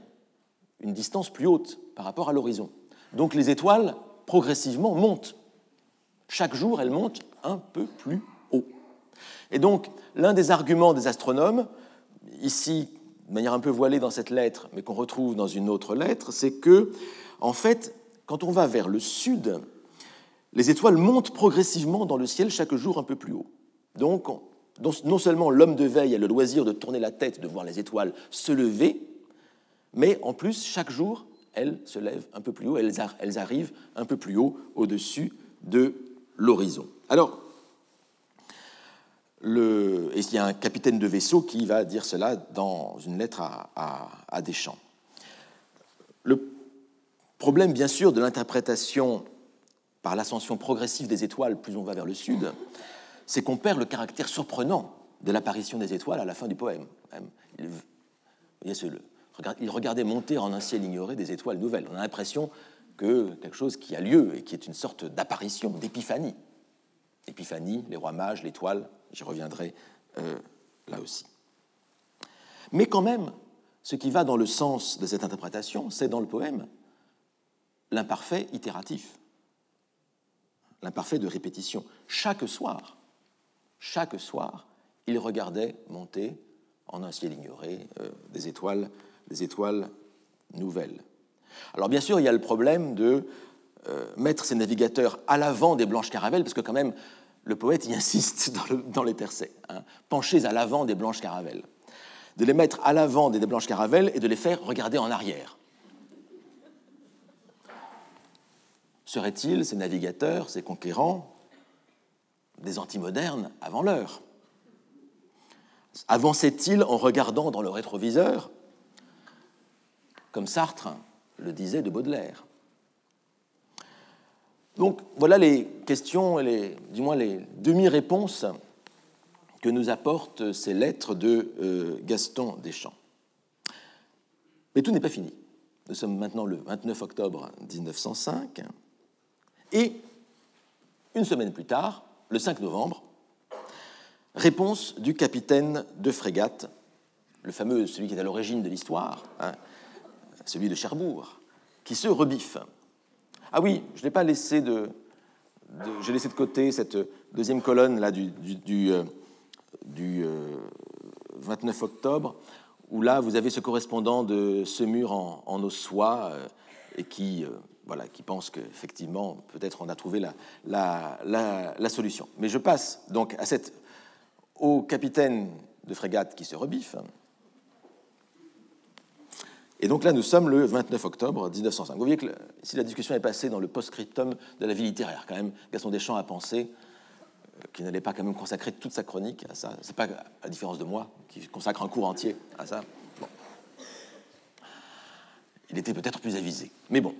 une distance plus haute par rapport à l'horizon. Donc les étoiles, progressivement, montent. Chaque jour, elles montent un peu plus haut. Et donc, l'un des arguments des astronomes, ici, de manière un peu voilée dans cette lettre, mais qu'on retrouve dans une autre lettre, c'est que, en fait, quand on va vers le sud, les étoiles montent progressivement dans le ciel chaque jour un peu plus haut. Donc, non seulement l'homme de veille a le loisir de tourner la tête, de voir les étoiles se lever, mais en plus, chaque jour, elles se lèvent un peu plus haut, elles, arrivent un peu plus haut au-dessus de l'horizon. Alors, il y a un capitaine de vaisseau qui va dire cela dans une lettre à, Deschamps. Le problème, bien sûr, de l'interprétation par l'ascension progressive des étoiles, plus on va vers le sud, c'est qu'on perd le caractère surprenant de l'apparition des étoiles à la fin du poème. Il, regardait monter en un ciel ignoré des étoiles nouvelles. On a l'impression que quelque chose qui a lieu et qui est une sorte d'apparition, d'épiphanie. Épiphanie, les rois mages, l'étoile, j'y reviendrai euh, là aussi. Mais quand même, ce qui va dans le sens de cette interprétation, c'est dans le poème l'imparfait itératif, l'imparfait de répétition. Chaque soir, chaque soir, il regardait monter en un ciel ignoré euh, des, étoiles, étoiles nouvelles. Alors bien sûr, il y a le problème de euh, mettre ces navigateurs à l'avant des blanches caravelles, parce que quand même, le poète y insiste dans, les tercets, hein, penchés à l'avant des blanches caravelles, de les mettre à l'avant des blanches caravelles et de les faire regarder en arrière. Seraient-ils, ces navigateurs, ces conquérants, des antimodernes avant l'heure? Avançait-il en regardant dans le rétroviseur Comme Sartre le disait de Baudelaire. Donc voilà les questions, les, du moins les demi-réponses que nous apportent ces lettres de euh, Gaston Deschamps. Mais tout n'est pas fini. Nous sommes maintenant le 29 octobre 1905 et une semaine plus tard, le 5 novembre, réponse du capitaine de frégate, le fameux, celui qui est à l'origine de l'histoire, hein, celui de Cherbourg, qui se rebiffe. Ah oui, je n'ai pas laissé de, laissé de côté cette deuxième colonne là du, du, 29 euh, euh, octobre, où là vous avez ce correspondant de Semur en, en Ossois euh, et qui, voilà, qui pense qu'effectivement peut-être on a trouvé la, la, la, solution. Mais je passe donc à cette, au capitaine de frégate qui se rebiffe, et donc là, nous sommes le 29 octobre 1905. Vous voyez que si la discussion est passée dans le post-scriptum de la vie littéraire, quand même, Gaston Deschamps a pensé euh, qu'il n'allait pas quand même consacrer toute sa chronique à ça. C'est pas à différence de moi, qui consacre un cours entier à ça. Il était peut-être plus avisé. Mais bon.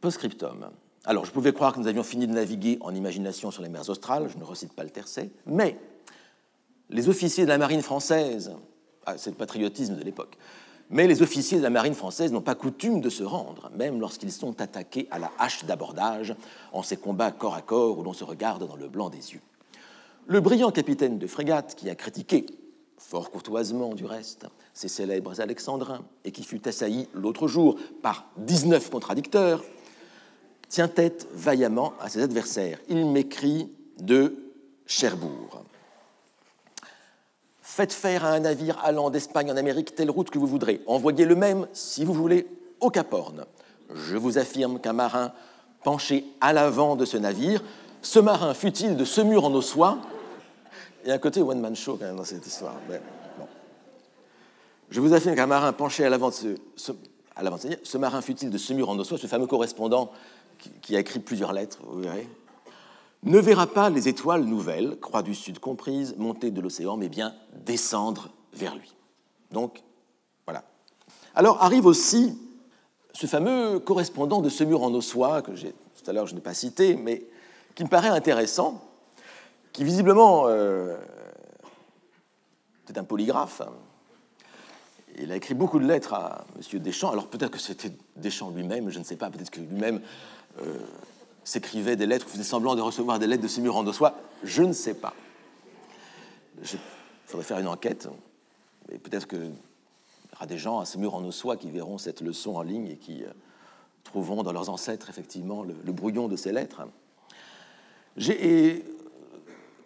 Post-scriptum. Alors, je pouvais croire que nous avions fini de naviguer en imagination sur les mers australes, je ne recite pas le tercet, mais les officiers de la marine française c'est le patriotisme de l'époque. Mais les officiers de la marine française n'ont pas coutume de se rendre, même lorsqu'ils sont attaqués à la hache d'abordage, en ces combats corps à corps où l'on se regarde dans le blanc des yeux. Le brillant capitaine de frégate qui a critiqué, fort courtoisement du reste, ces célèbres alexandrins, et qui fut assailli l'autre jour par 19 contradicteurs, tient tête vaillamment à ses adversaires. Il m'écrit de Cherbourg. Faites faire à un navire allant d'Espagne en Amérique telle route que vous voudrez. Envoyez le même, si vous voulez, au Cap Horn. Je vous affirme qu'un marin penché à l'avant de ce navire, ce marin fut-il de ce mur en ossois Il y a un côté one-man show quand même dans cette histoire. Je vous affirme qu'un marin penché à l'avant de ce, à l'avant ce marin fut-il de ce mur en ossois, ce fameux correspondant qui, qui a écrit plusieurs lettres, vous verrez, ne verra pas les étoiles nouvelles, croix du Sud comprises, monter de l'océan, mais bien descendre vers lui. Donc, voilà. Alors arrive aussi ce fameux correspondant de ce mur en ossois, que tout à l'heure je n'ai pas cité, mais qui me paraît intéressant, qui visiblement euh, est un polygraphe. Il a écrit beaucoup de lettres à M. Deschamps. Alors peut-être que c'était Deschamps lui-même, je ne sais pas, peut-être que lui-même euh, s'écrivait des lettres, faisait semblant de recevoir des lettres de Sémur en soi, je ne sais pas. Il faudrait faire une enquête, et peut-être qu'il y aura des gens à Sémur en soi qui verront cette leçon en ligne et qui euh, trouveront dans leurs ancêtres effectivement le, brouillon de ces lettres. Et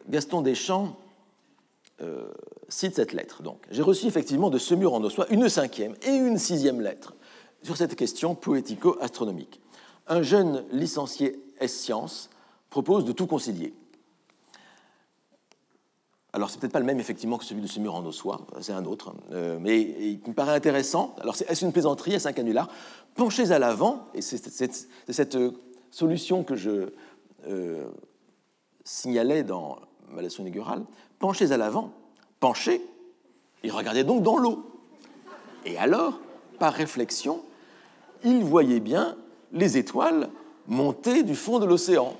Gaston Deschamps euh, cite cette lettre. Donc, j'ai reçu effectivement de Semur en Ossois une cinquième et une sixième lettre sur cette question poético-astronomique. Un jeune licencié S-Sciences propose de tout concilier. Alors, c'est peut-être pas le même, effectivement, que celui de ce mur en ossois, c'est un autre, euh, mais il me paraît intéressant. Alors, est-ce une plaisanterie, est-ce un canular Penchez à l'avant, et c'est cette euh, solution que je euh, signalais dans ma leçon inaugurale. Penchez à l'avant, penchez, et regardez donc dans l'eau. Et alors, par réflexion, il voyait bien les étoiles monter du fond de l'océan.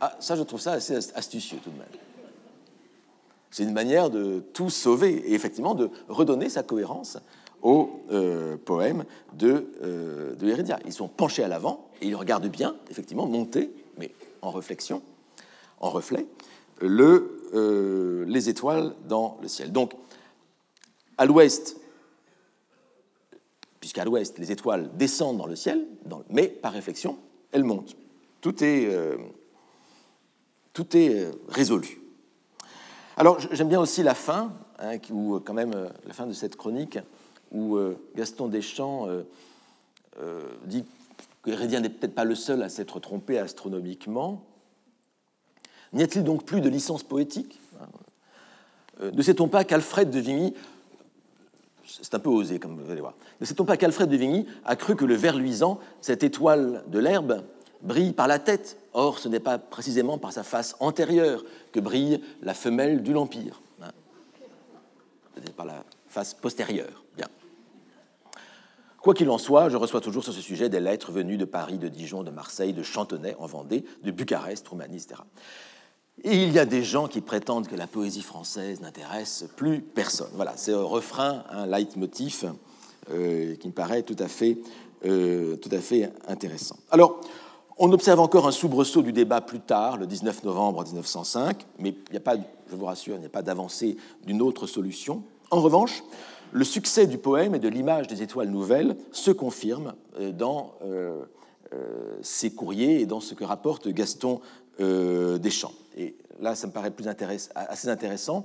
Ah, ça, je trouve ça assez astucieux tout de même. C'est une manière de tout sauver et effectivement de redonner sa cohérence au euh, poème de, euh, de Hérédia. Ils sont penchés à l'avant et ils regardent bien, effectivement, monter, mais en réflexion, en reflet, le, euh, les étoiles dans le ciel. Donc, à l'ouest, puisqu'à l'ouest, les étoiles descendent dans le ciel, mais par réflexion, elles montent. Tout est, euh, euh, résolu. Alors, j'aime bien aussi la fin, hein, euh, quand même la fin de cette chronique, où Gaston Deschamps dit que Hérédien n'est peut-être pas le seul à s'être trompé astronomiquement. N'y a-t-il donc plus de licence poétique? Ne sait-on pas qu'Alfred de Vigny c'est un peu osé, comme vous allez voir. Ne sait-on pas qu'Alfred de Vigny a cru que le ver luisant, cette étoile de l'herbe, brille par la tête? Or, ce n'est pas précisément par sa face antérieure que brille la femelle du l'Empire. Hein? C'est par la face postérieure. Bien. Quoi qu'il en soit, je reçois toujours sur ce sujet des lettres venues de Paris, de Dijon, de Marseille, de Chantenay en Vendée, de Bucarest, Roumanie, etc. Et il y a des gens qui prétendent que la poésie française n'intéresse plus personne. Voilà, c'est un refrain, un leitmotiv euh, qui me paraît tout à fait, euh, tout à fait intéressant. Alors, on observe encore un soubresaut du débat plus tard, le 19 novembre 1905, mais il n'y a pas, je vous rassure, il n'y a pas d'avancée d'une autre solution. En revanche, le succès du poème et de l'image des étoiles nouvelles se confirme euh, dans ces courriers et dans ce que rapporte Gaston Deschamps. Et là, ça me paraît plus assez intéressant.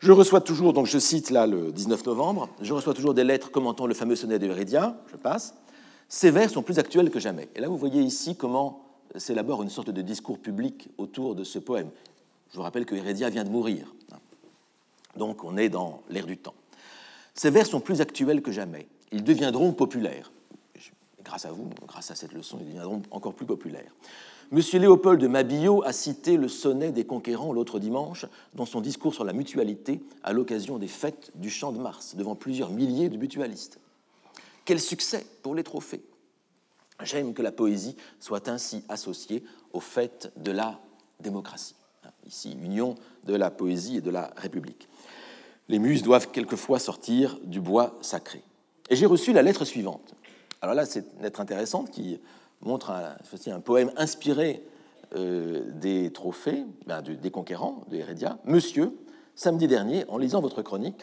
Je reçois toujours, donc je cite là le 19 novembre, je reçois toujours des lettres commentant le fameux sonnet de je passe. Ces vers sont plus actuels que jamais. Et là, vous voyez ici comment s'élabore une sorte de discours public autour de ce poème. Je vous rappelle que Heredia vient de mourir. Donc on est dans l'ère du temps. Ces vers sont plus actuels que jamais. Ils deviendront populaires. Grâce à vous, grâce à cette leçon, ils deviendront encore plus populaires. Monsieur Léopold de Mabillot a cité le sonnet des conquérants l'autre dimanche dans son discours sur la mutualité à l'occasion des fêtes du Champ de Mars devant plusieurs milliers de mutualistes. Quel succès pour les trophées J'aime que la poésie soit ainsi associée aux fêtes de la démocratie. Ici, union de la poésie et de la République. Les muses doivent quelquefois sortir du bois sacré. Et j'ai reçu la lettre suivante. Alors là, c'est une lettre intéressante qui montre un, poème inspiré euh, des trophées, ben, des conquérants de Hérédia. Monsieur, samedi dernier, en lisant votre chronique,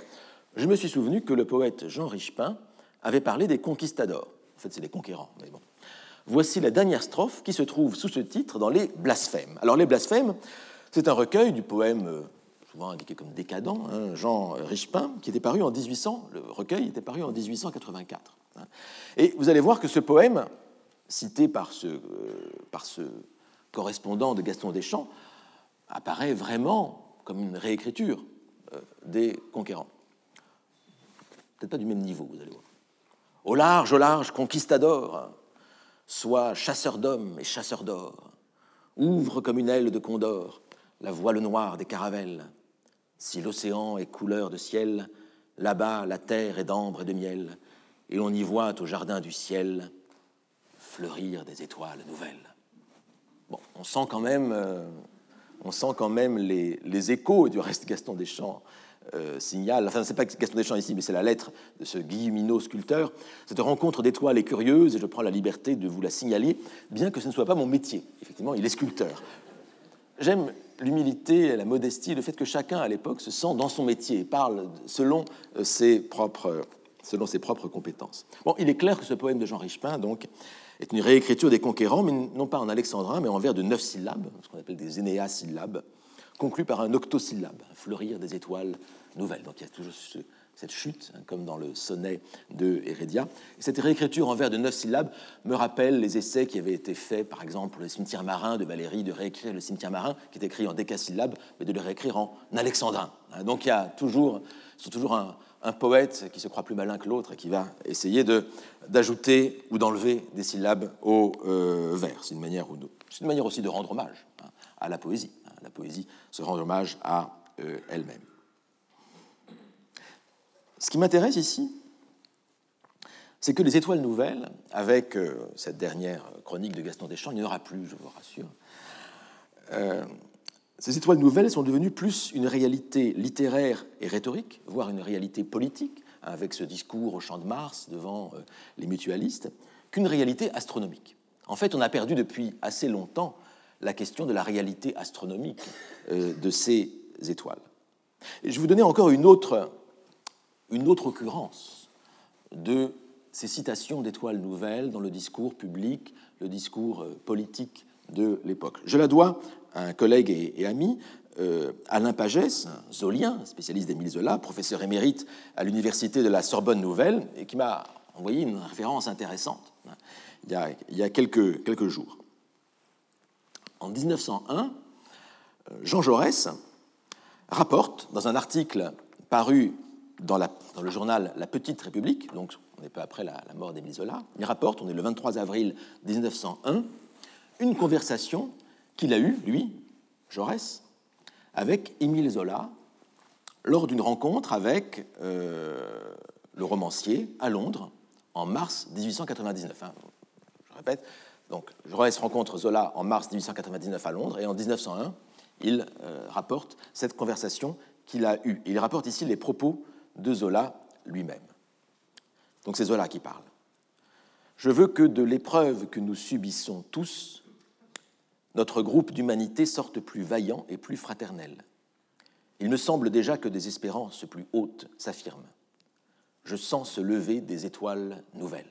je me suis souvenu que le poète Jean Richepin avait parlé des conquistadors. En fait, c'est les conquérants. Voici la dernière strophe qui se trouve sous ce titre dans les blasphèmes. Alors, les blasphèmes, c'est un recueil du poème euh, souvent indiqué comme décadent, hein, Jean Richepin, qui était paru en 1800. Le recueil était paru en 1884. Hein. Et vous allez voir que ce poème cité par ce, euh, par ce correspondant de Gaston Deschamps, apparaît vraiment comme une réécriture euh, des conquérants. Peut-être pas du même niveau, vous allez voir. Au large, au large, conquistador, sois chasseur d'hommes et chasseur d'or, ouvre comme une aile de condor la voile noire des caravelles. Si l'océan est couleur de ciel, là-bas la terre est d'ambre et de miel, et l'on y voit au jardin du ciel fleurir des étoiles nouvelles. Bon, on sent quand même, euh, on sent quand même les, les, échos du reste Gaston Deschamps euh, signale, enfin c'est pas Gaston Deschamps ici, mais c'est la lettre de ce Guilleminot sculpteur. Cette rencontre d'étoiles est curieuse et je prends la liberté de vous la signaler, bien que ce ne soit pas mon métier. Effectivement, il est sculpteur. J'aime l'humilité, la modestie, le fait que chacun à l'époque se sent dans son métier parle selon euh, ses propres, selon ses propres compétences. Bon, il est clair que ce poème de Jean Richepin, donc, est une réécriture des conquérants, mais non pas en alexandrin, mais en vers de neuf syllabes, ce qu'on appelle des énéasyllabes, conclus par un octosyllabe, fleurir des étoiles nouvelles. Donc il y a toujours cette chute, hein, comme dans le sonnet de Hérédia. Et cette réécriture en vers de neuf syllabes me rappelle les essais qui avaient été faits, par exemple, pour le cimetière marin de Valérie, de réécrire le cimetière marin, qui est écrit en décasyllabes, mais de le réécrire en alexandrin. Hein, donc il y a toujours, toujours un, un poète qui se croit plus malin que l'autre et qui va essayer d'ajouter ou d'enlever des syllabes au euh, vers. C'est une, manière, une manière aussi de rendre hommage hein, à la poésie. Hein. La poésie se rend hommage à euh, elle-même. Ce qui m'intéresse ici, c'est que les étoiles nouvelles, avec euh, cette dernière chronique de Gaston Deschamps, il n'y en aura plus, je vous rassure. Ces étoiles nouvelles sont devenues plus une réalité littéraire et rhétorique, voire une réalité politique, avec ce discours au champ de Mars devant euh, les mutualistes, qu'une réalité astronomique. En fait, on a perdu depuis assez longtemps la question de la réalité astronomique euh, de ces étoiles. Je vais vous donner encore une autre, une autre occurrence de ces citations d'étoiles nouvelles dans le discours public, le discours euh, politique de l'époque. Je la dois un collègue et, ami, euh, Alain Pagès, zolien, spécialiste d'Émile Zola, professeur émérite à l'université de la Sorbonne Nouvelle, et qui m'a envoyé une référence intéressante hein, il y a, quelques, jours. En 1901, euh, Jean Jaurès rapporte dans un article paru dans, dans, le journal La Petite République, donc on est peu après la, la mort d'Émile Zola, il rapporte, on est le 23 avril 1901, une conversation qu'il a eue, lui, Jaurès, avec Émile Zola, lors d'une rencontre avec euh, le romancier à Londres en mars 1899. Hein. Je répète, donc Jaurès rencontre Zola en mars 1899 à Londres et en 1901, il euh, rapporte cette conversation qu'il a eue. Il rapporte ici les propos de Zola lui-même. Donc c'est Zola qui parle. Je veux que de l'épreuve que nous subissons tous, notre groupe d'humanité sorte plus vaillant et plus fraternel. Il me semble déjà que des espérances plus hautes s'affirment. Je sens se lever des étoiles nouvelles.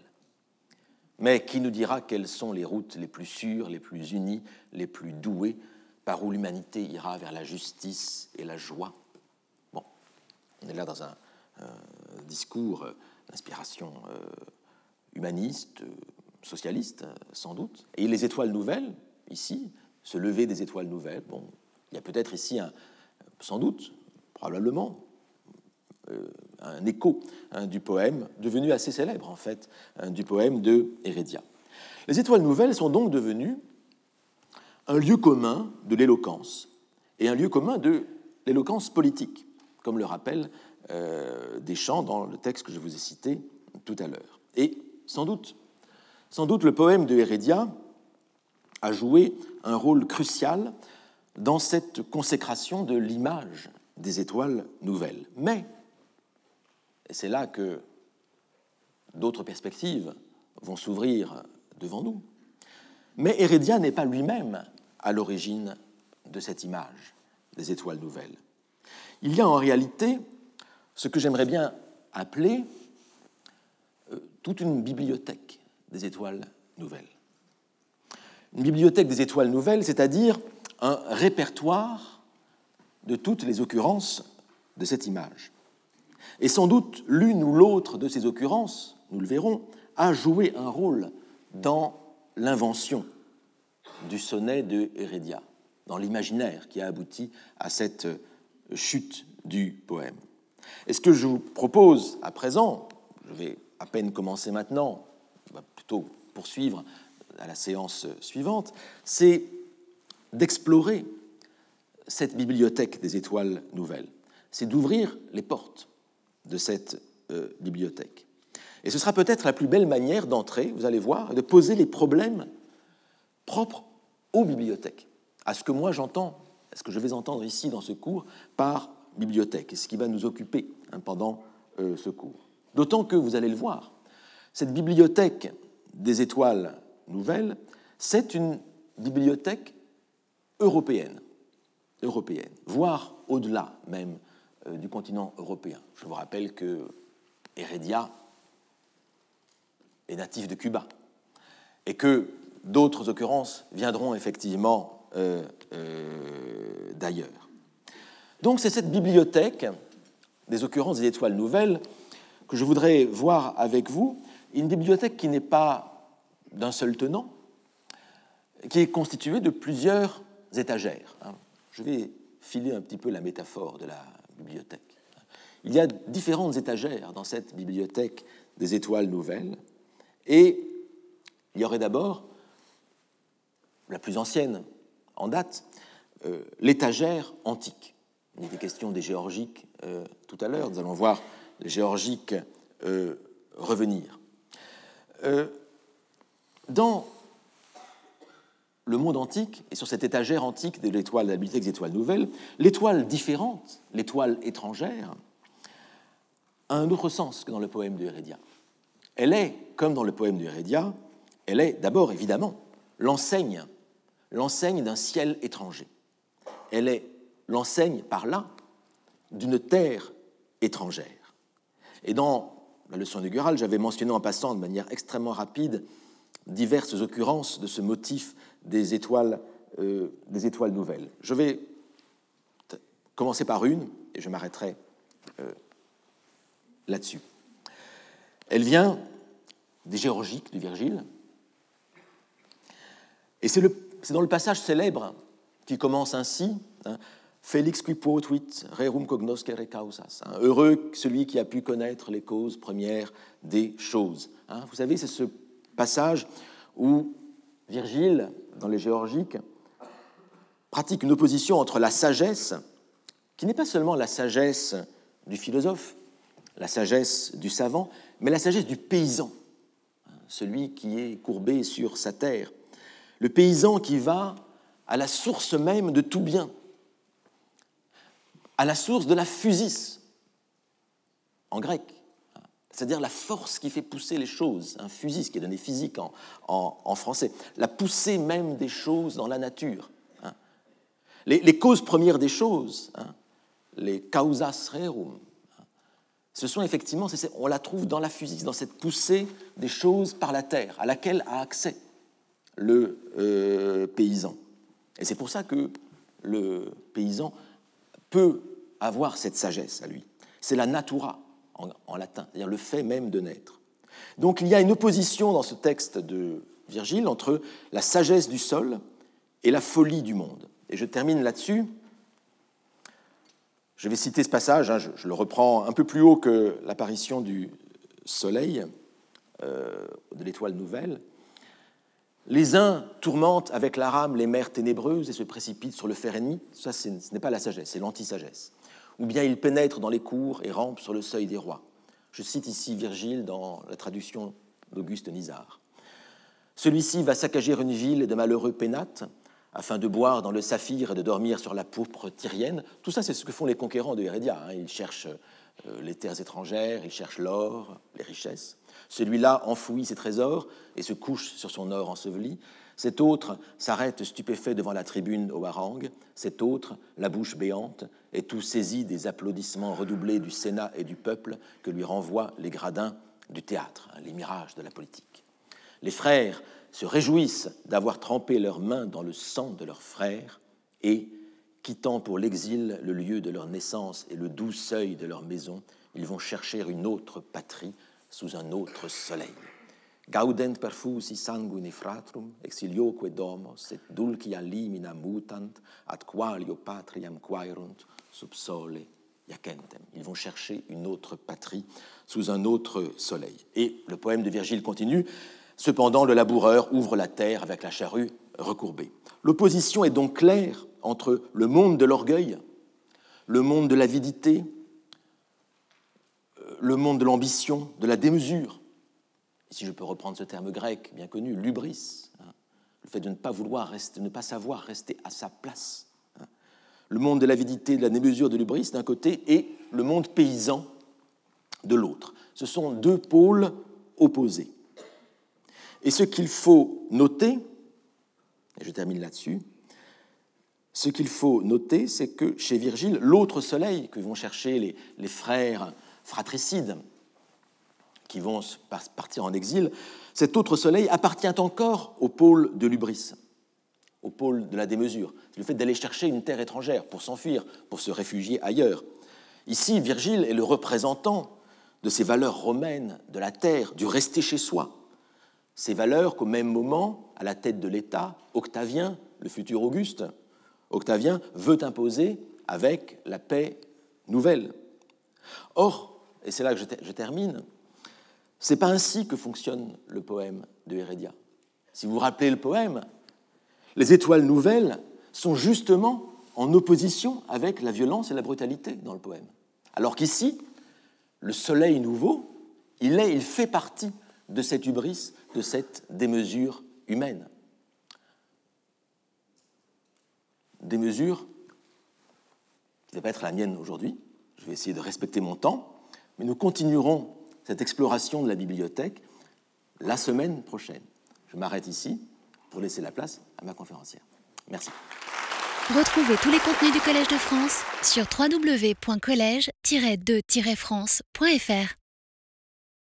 Mais qui nous dira quelles sont les routes les plus sûres, les plus unies, les plus douées, par où l'humanité ira vers la justice et la joie? Bon, on est là dans un discours d'inspiration euh, humaniste, socialiste, sans doute. Et les étoiles nouvelles, ici, ce lever des étoiles nouvelles, bon, il y a peut-être ici, un, sans doute, probablement, euh, un écho hein, du poème, devenu assez célèbre en fait, hein, du poème de Hérédia. Les étoiles nouvelles sont donc devenues un lieu commun de l'éloquence et un lieu commun de l'éloquence politique, comme le rappelle euh, Deschamps dans le texte que je vous ai cité tout à l'heure. Et sans doute, sans doute le poème de Hérédia a joué un rôle crucial dans cette consécration de l'image des étoiles nouvelles. Mais, et c'est là que d'autres perspectives vont s'ouvrir devant nous, mais Hérédia n'est pas lui-même à l'origine de cette image des étoiles nouvelles. Il y a en réalité ce que j'aimerais bien appeler euh, toute une bibliothèque des étoiles nouvelles. Une bibliothèque des étoiles nouvelles, c'est-à-dire un répertoire de toutes les occurrences de cette image. Et sans doute l'une ou l'autre de ces occurrences, nous le verrons, a joué un rôle dans l'invention du sonnet de Heredia, dans l'imaginaire qui a abouti à cette chute du poème. Et ce que je vous propose à présent, je vais à peine commencer maintenant, on va plutôt poursuivre à la séance suivante, c'est d'explorer cette bibliothèque des étoiles nouvelles. C'est d'ouvrir les portes de cette euh, bibliothèque. Et ce sera peut-être la plus belle manière d'entrer, vous allez voir, de poser les problèmes propres aux bibliothèques, à ce que moi j'entends, à ce que je vais entendre ici dans ce cours par bibliothèque, et ce qui va nous occuper hein, pendant euh, ce cours. D'autant que, vous allez le voir, cette bibliothèque des étoiles nouvelles, c'est une bibliothèque européenne, européenne, voire au-delà même euh, du continent européen. Je vous rappelle que Heredia est natif de Cuba et que d'autres occurrences viendront effectivement euh, d'ailleurs. Donc c'est cette bibliothèque des occurrences des étoiles nouvelles que je voudrais voir avec vous, une bibliothèque qui n'est pas d'un seul tenant, qui est constituée de plusieurs étagères. Hein. Je vais filer un petit peu la métaphore de la bibliothèque. Il y a différentes étagères dans cette bibliothèque des étoiles nouvelles, et il y aurait d'abord la plus ancienne en date, euh, l'étagère antique. Il était question des géorgiques euh, tout à l'heure. Nous allons voir les géorgiques euh, revenir. Dans le monde antique, et sur cette étagère antique de l'étoile de la des étoiles nouvelles, l'étoile différente, l'étoile étrangère, a un autre sens que dans le poème de Heredia. Elle est, comme dans le poème de Heredia, elle est d'abord évidemment l'enseigne, l'enseigne d'un ciel étranger. Elle est l'enseigne par là d'une terre étrangère. Et dans la leçon inaugurale, j'avais mentionné en passant de manière extrêmement rapide diverses occurrences de ce motif des étoiles, euh, des étoiles nouvelles. Je vais commencer par une et je m'arrêterai euh, là-dessus. Elle vient des Géorgiques de Virgile. Et c'est dans le passage célèbre qui commence ainsi. Hein, Félix qui potuit rerum cognoscere causas. Hein. Heureux celui qui a pu connaître les causes premières des choses. Hein. Vous savez, c'est ce passage où Virgile, dans les Géorgiques, pratique une opposition entre la sagesse, qui n'est pas seulement la sagesse du philosophe, la sagesse du savant, mais la sagesse du paysan, celui qui est courbé sur sa terre, le paysan qui va à la source même de tout bien, à la source de la physis, en grec, c'est-à-dire la force qui fait pousser les choses, un physis qui est donné physique en, français, la poussée même des choses dans la nature. Hein. Les, causes premières des choses, hein, les causas rerum, hein, ce sont effectivement, on la trouve dans la physis, dans cette poussée des choses par la terre, à laquelle a accès le euh, paysan. Et c'est pour ça que le paysan peut avoir cette sagesse à lui. C'est la natura en, latin, c'est-à-dire le fait même de naître. Donc il y a une opposition dans ce texte de Virgile entre la sagesse du sol et la folie du monde. Et je termine là-dessus. Je vais citer ce passage, hein, je, le reprends un peu plus haut que l'apparition du soleil, euh, de l'étoile nouvelle. Les uns tourmentent avec la rame les mers ténébreuses et se précipitent sur le fer ennemi. Ça, ce n'est pas la sagesse, c'est l'anti-sagesse ou bien ils pénètrent dans les cours et rampent sur le seuil des rois. Je cite ici Virgile dans la traduction d'Auguste Nisard. Celui-ci va saccager une ville de malheureux pénates afin de boire dans le saphir et de dormir sur la pourpre tyrienne. Tout ça, c'est ce que font les conquérants de Hérédia. Hein. Ils cherchent euh, les terres étrangères, ils cherchent l'or, les richesses. Celui-là enfouit ses trésors et se couche sur son or enseveli. Cet autre s'arrête stupéfait devant la tribune au harangue. Cet autre, la bouche béante, est tout saisi des applaudissements redoublés du Sénat et du peuple que lui renvoient les gradins du théâtre, hein, les mirages de la politique. Les frères se réjouissent d'avoir trempé leurs mains dans le sang de leurs frères et, quittant pour l'exil le lieu de leur naissance et le doux seuil de leur maison, ils vont chercher une autre patrie sous un autre soleil gaudent perfusi sanguini fratrum, exilioque domos, et dulcia limina mutant, ad qualio patriam quaerunt sub sole iacentem. Ils vont chercher une autre patrie sous un autre soleil. Et le poème de Virgile continue. Cependant, le laboureur ouvre la terre avec la charrue recourbée. L'opposition est donc claire entre le monde de l'orgueil, le monde de l'avidité, euh, le monde de l'ambition, de la démesure, si je peux reprendre ce terme grec bien connu, l'ubris, hein, le fait de ne pas vouloir rester, ne pas savoir rester à sa place. Hein. Le monde de l'avidité, de la démesure, de l'ubris d'un côté, et le monde paysan de l'autre. Ce sont deux pôles opposés. Et ce qu'il faut noter, et je termine là-dessus, ce qu'il faut noter, c'est que chez Virgile, l'autre soleil que vont chercher les, les frères fratricides, qui vont partir en exil, cet autre soleil appartient encore au pôle de l'ubris, au pôle de la démesure. C'est le fait d'aller chercher une terre étrangère pour s'enfuir, pour se réfugier ailleurs. Ici, Virgile est le représentant de ces valeurs romaines de la terre, du rester chez soi. Ces valeurs qu'au même moment, à la tête de l'État, Octavien, le futur Auguste, Octavien veut imposer avec la paix nouvelle. Or, et c'est là que je termine, c'est pas ainsi que fonctionne le poème de Heredia. Si vous vous rappelez le poème, les étoiles nouvelles sont justement en opposition avec la violence et la brutalité dans le poème. Alors qu'ici, le soleil nouveau, il est, il fait partie de cette hubris, de cette démesure humaine. Démesure qui ne va pas être la mienne aujourd'hui. Je vais essayer de respecter mon temps, mais nous continuerons cette exploration de la bibliothèque la semaine prochaine. Je m'arrête ici pour laisser la place à ma conférencière. Merci. Retrouvez tous les contenus du Collège de France sur www.colège-2-france.fr.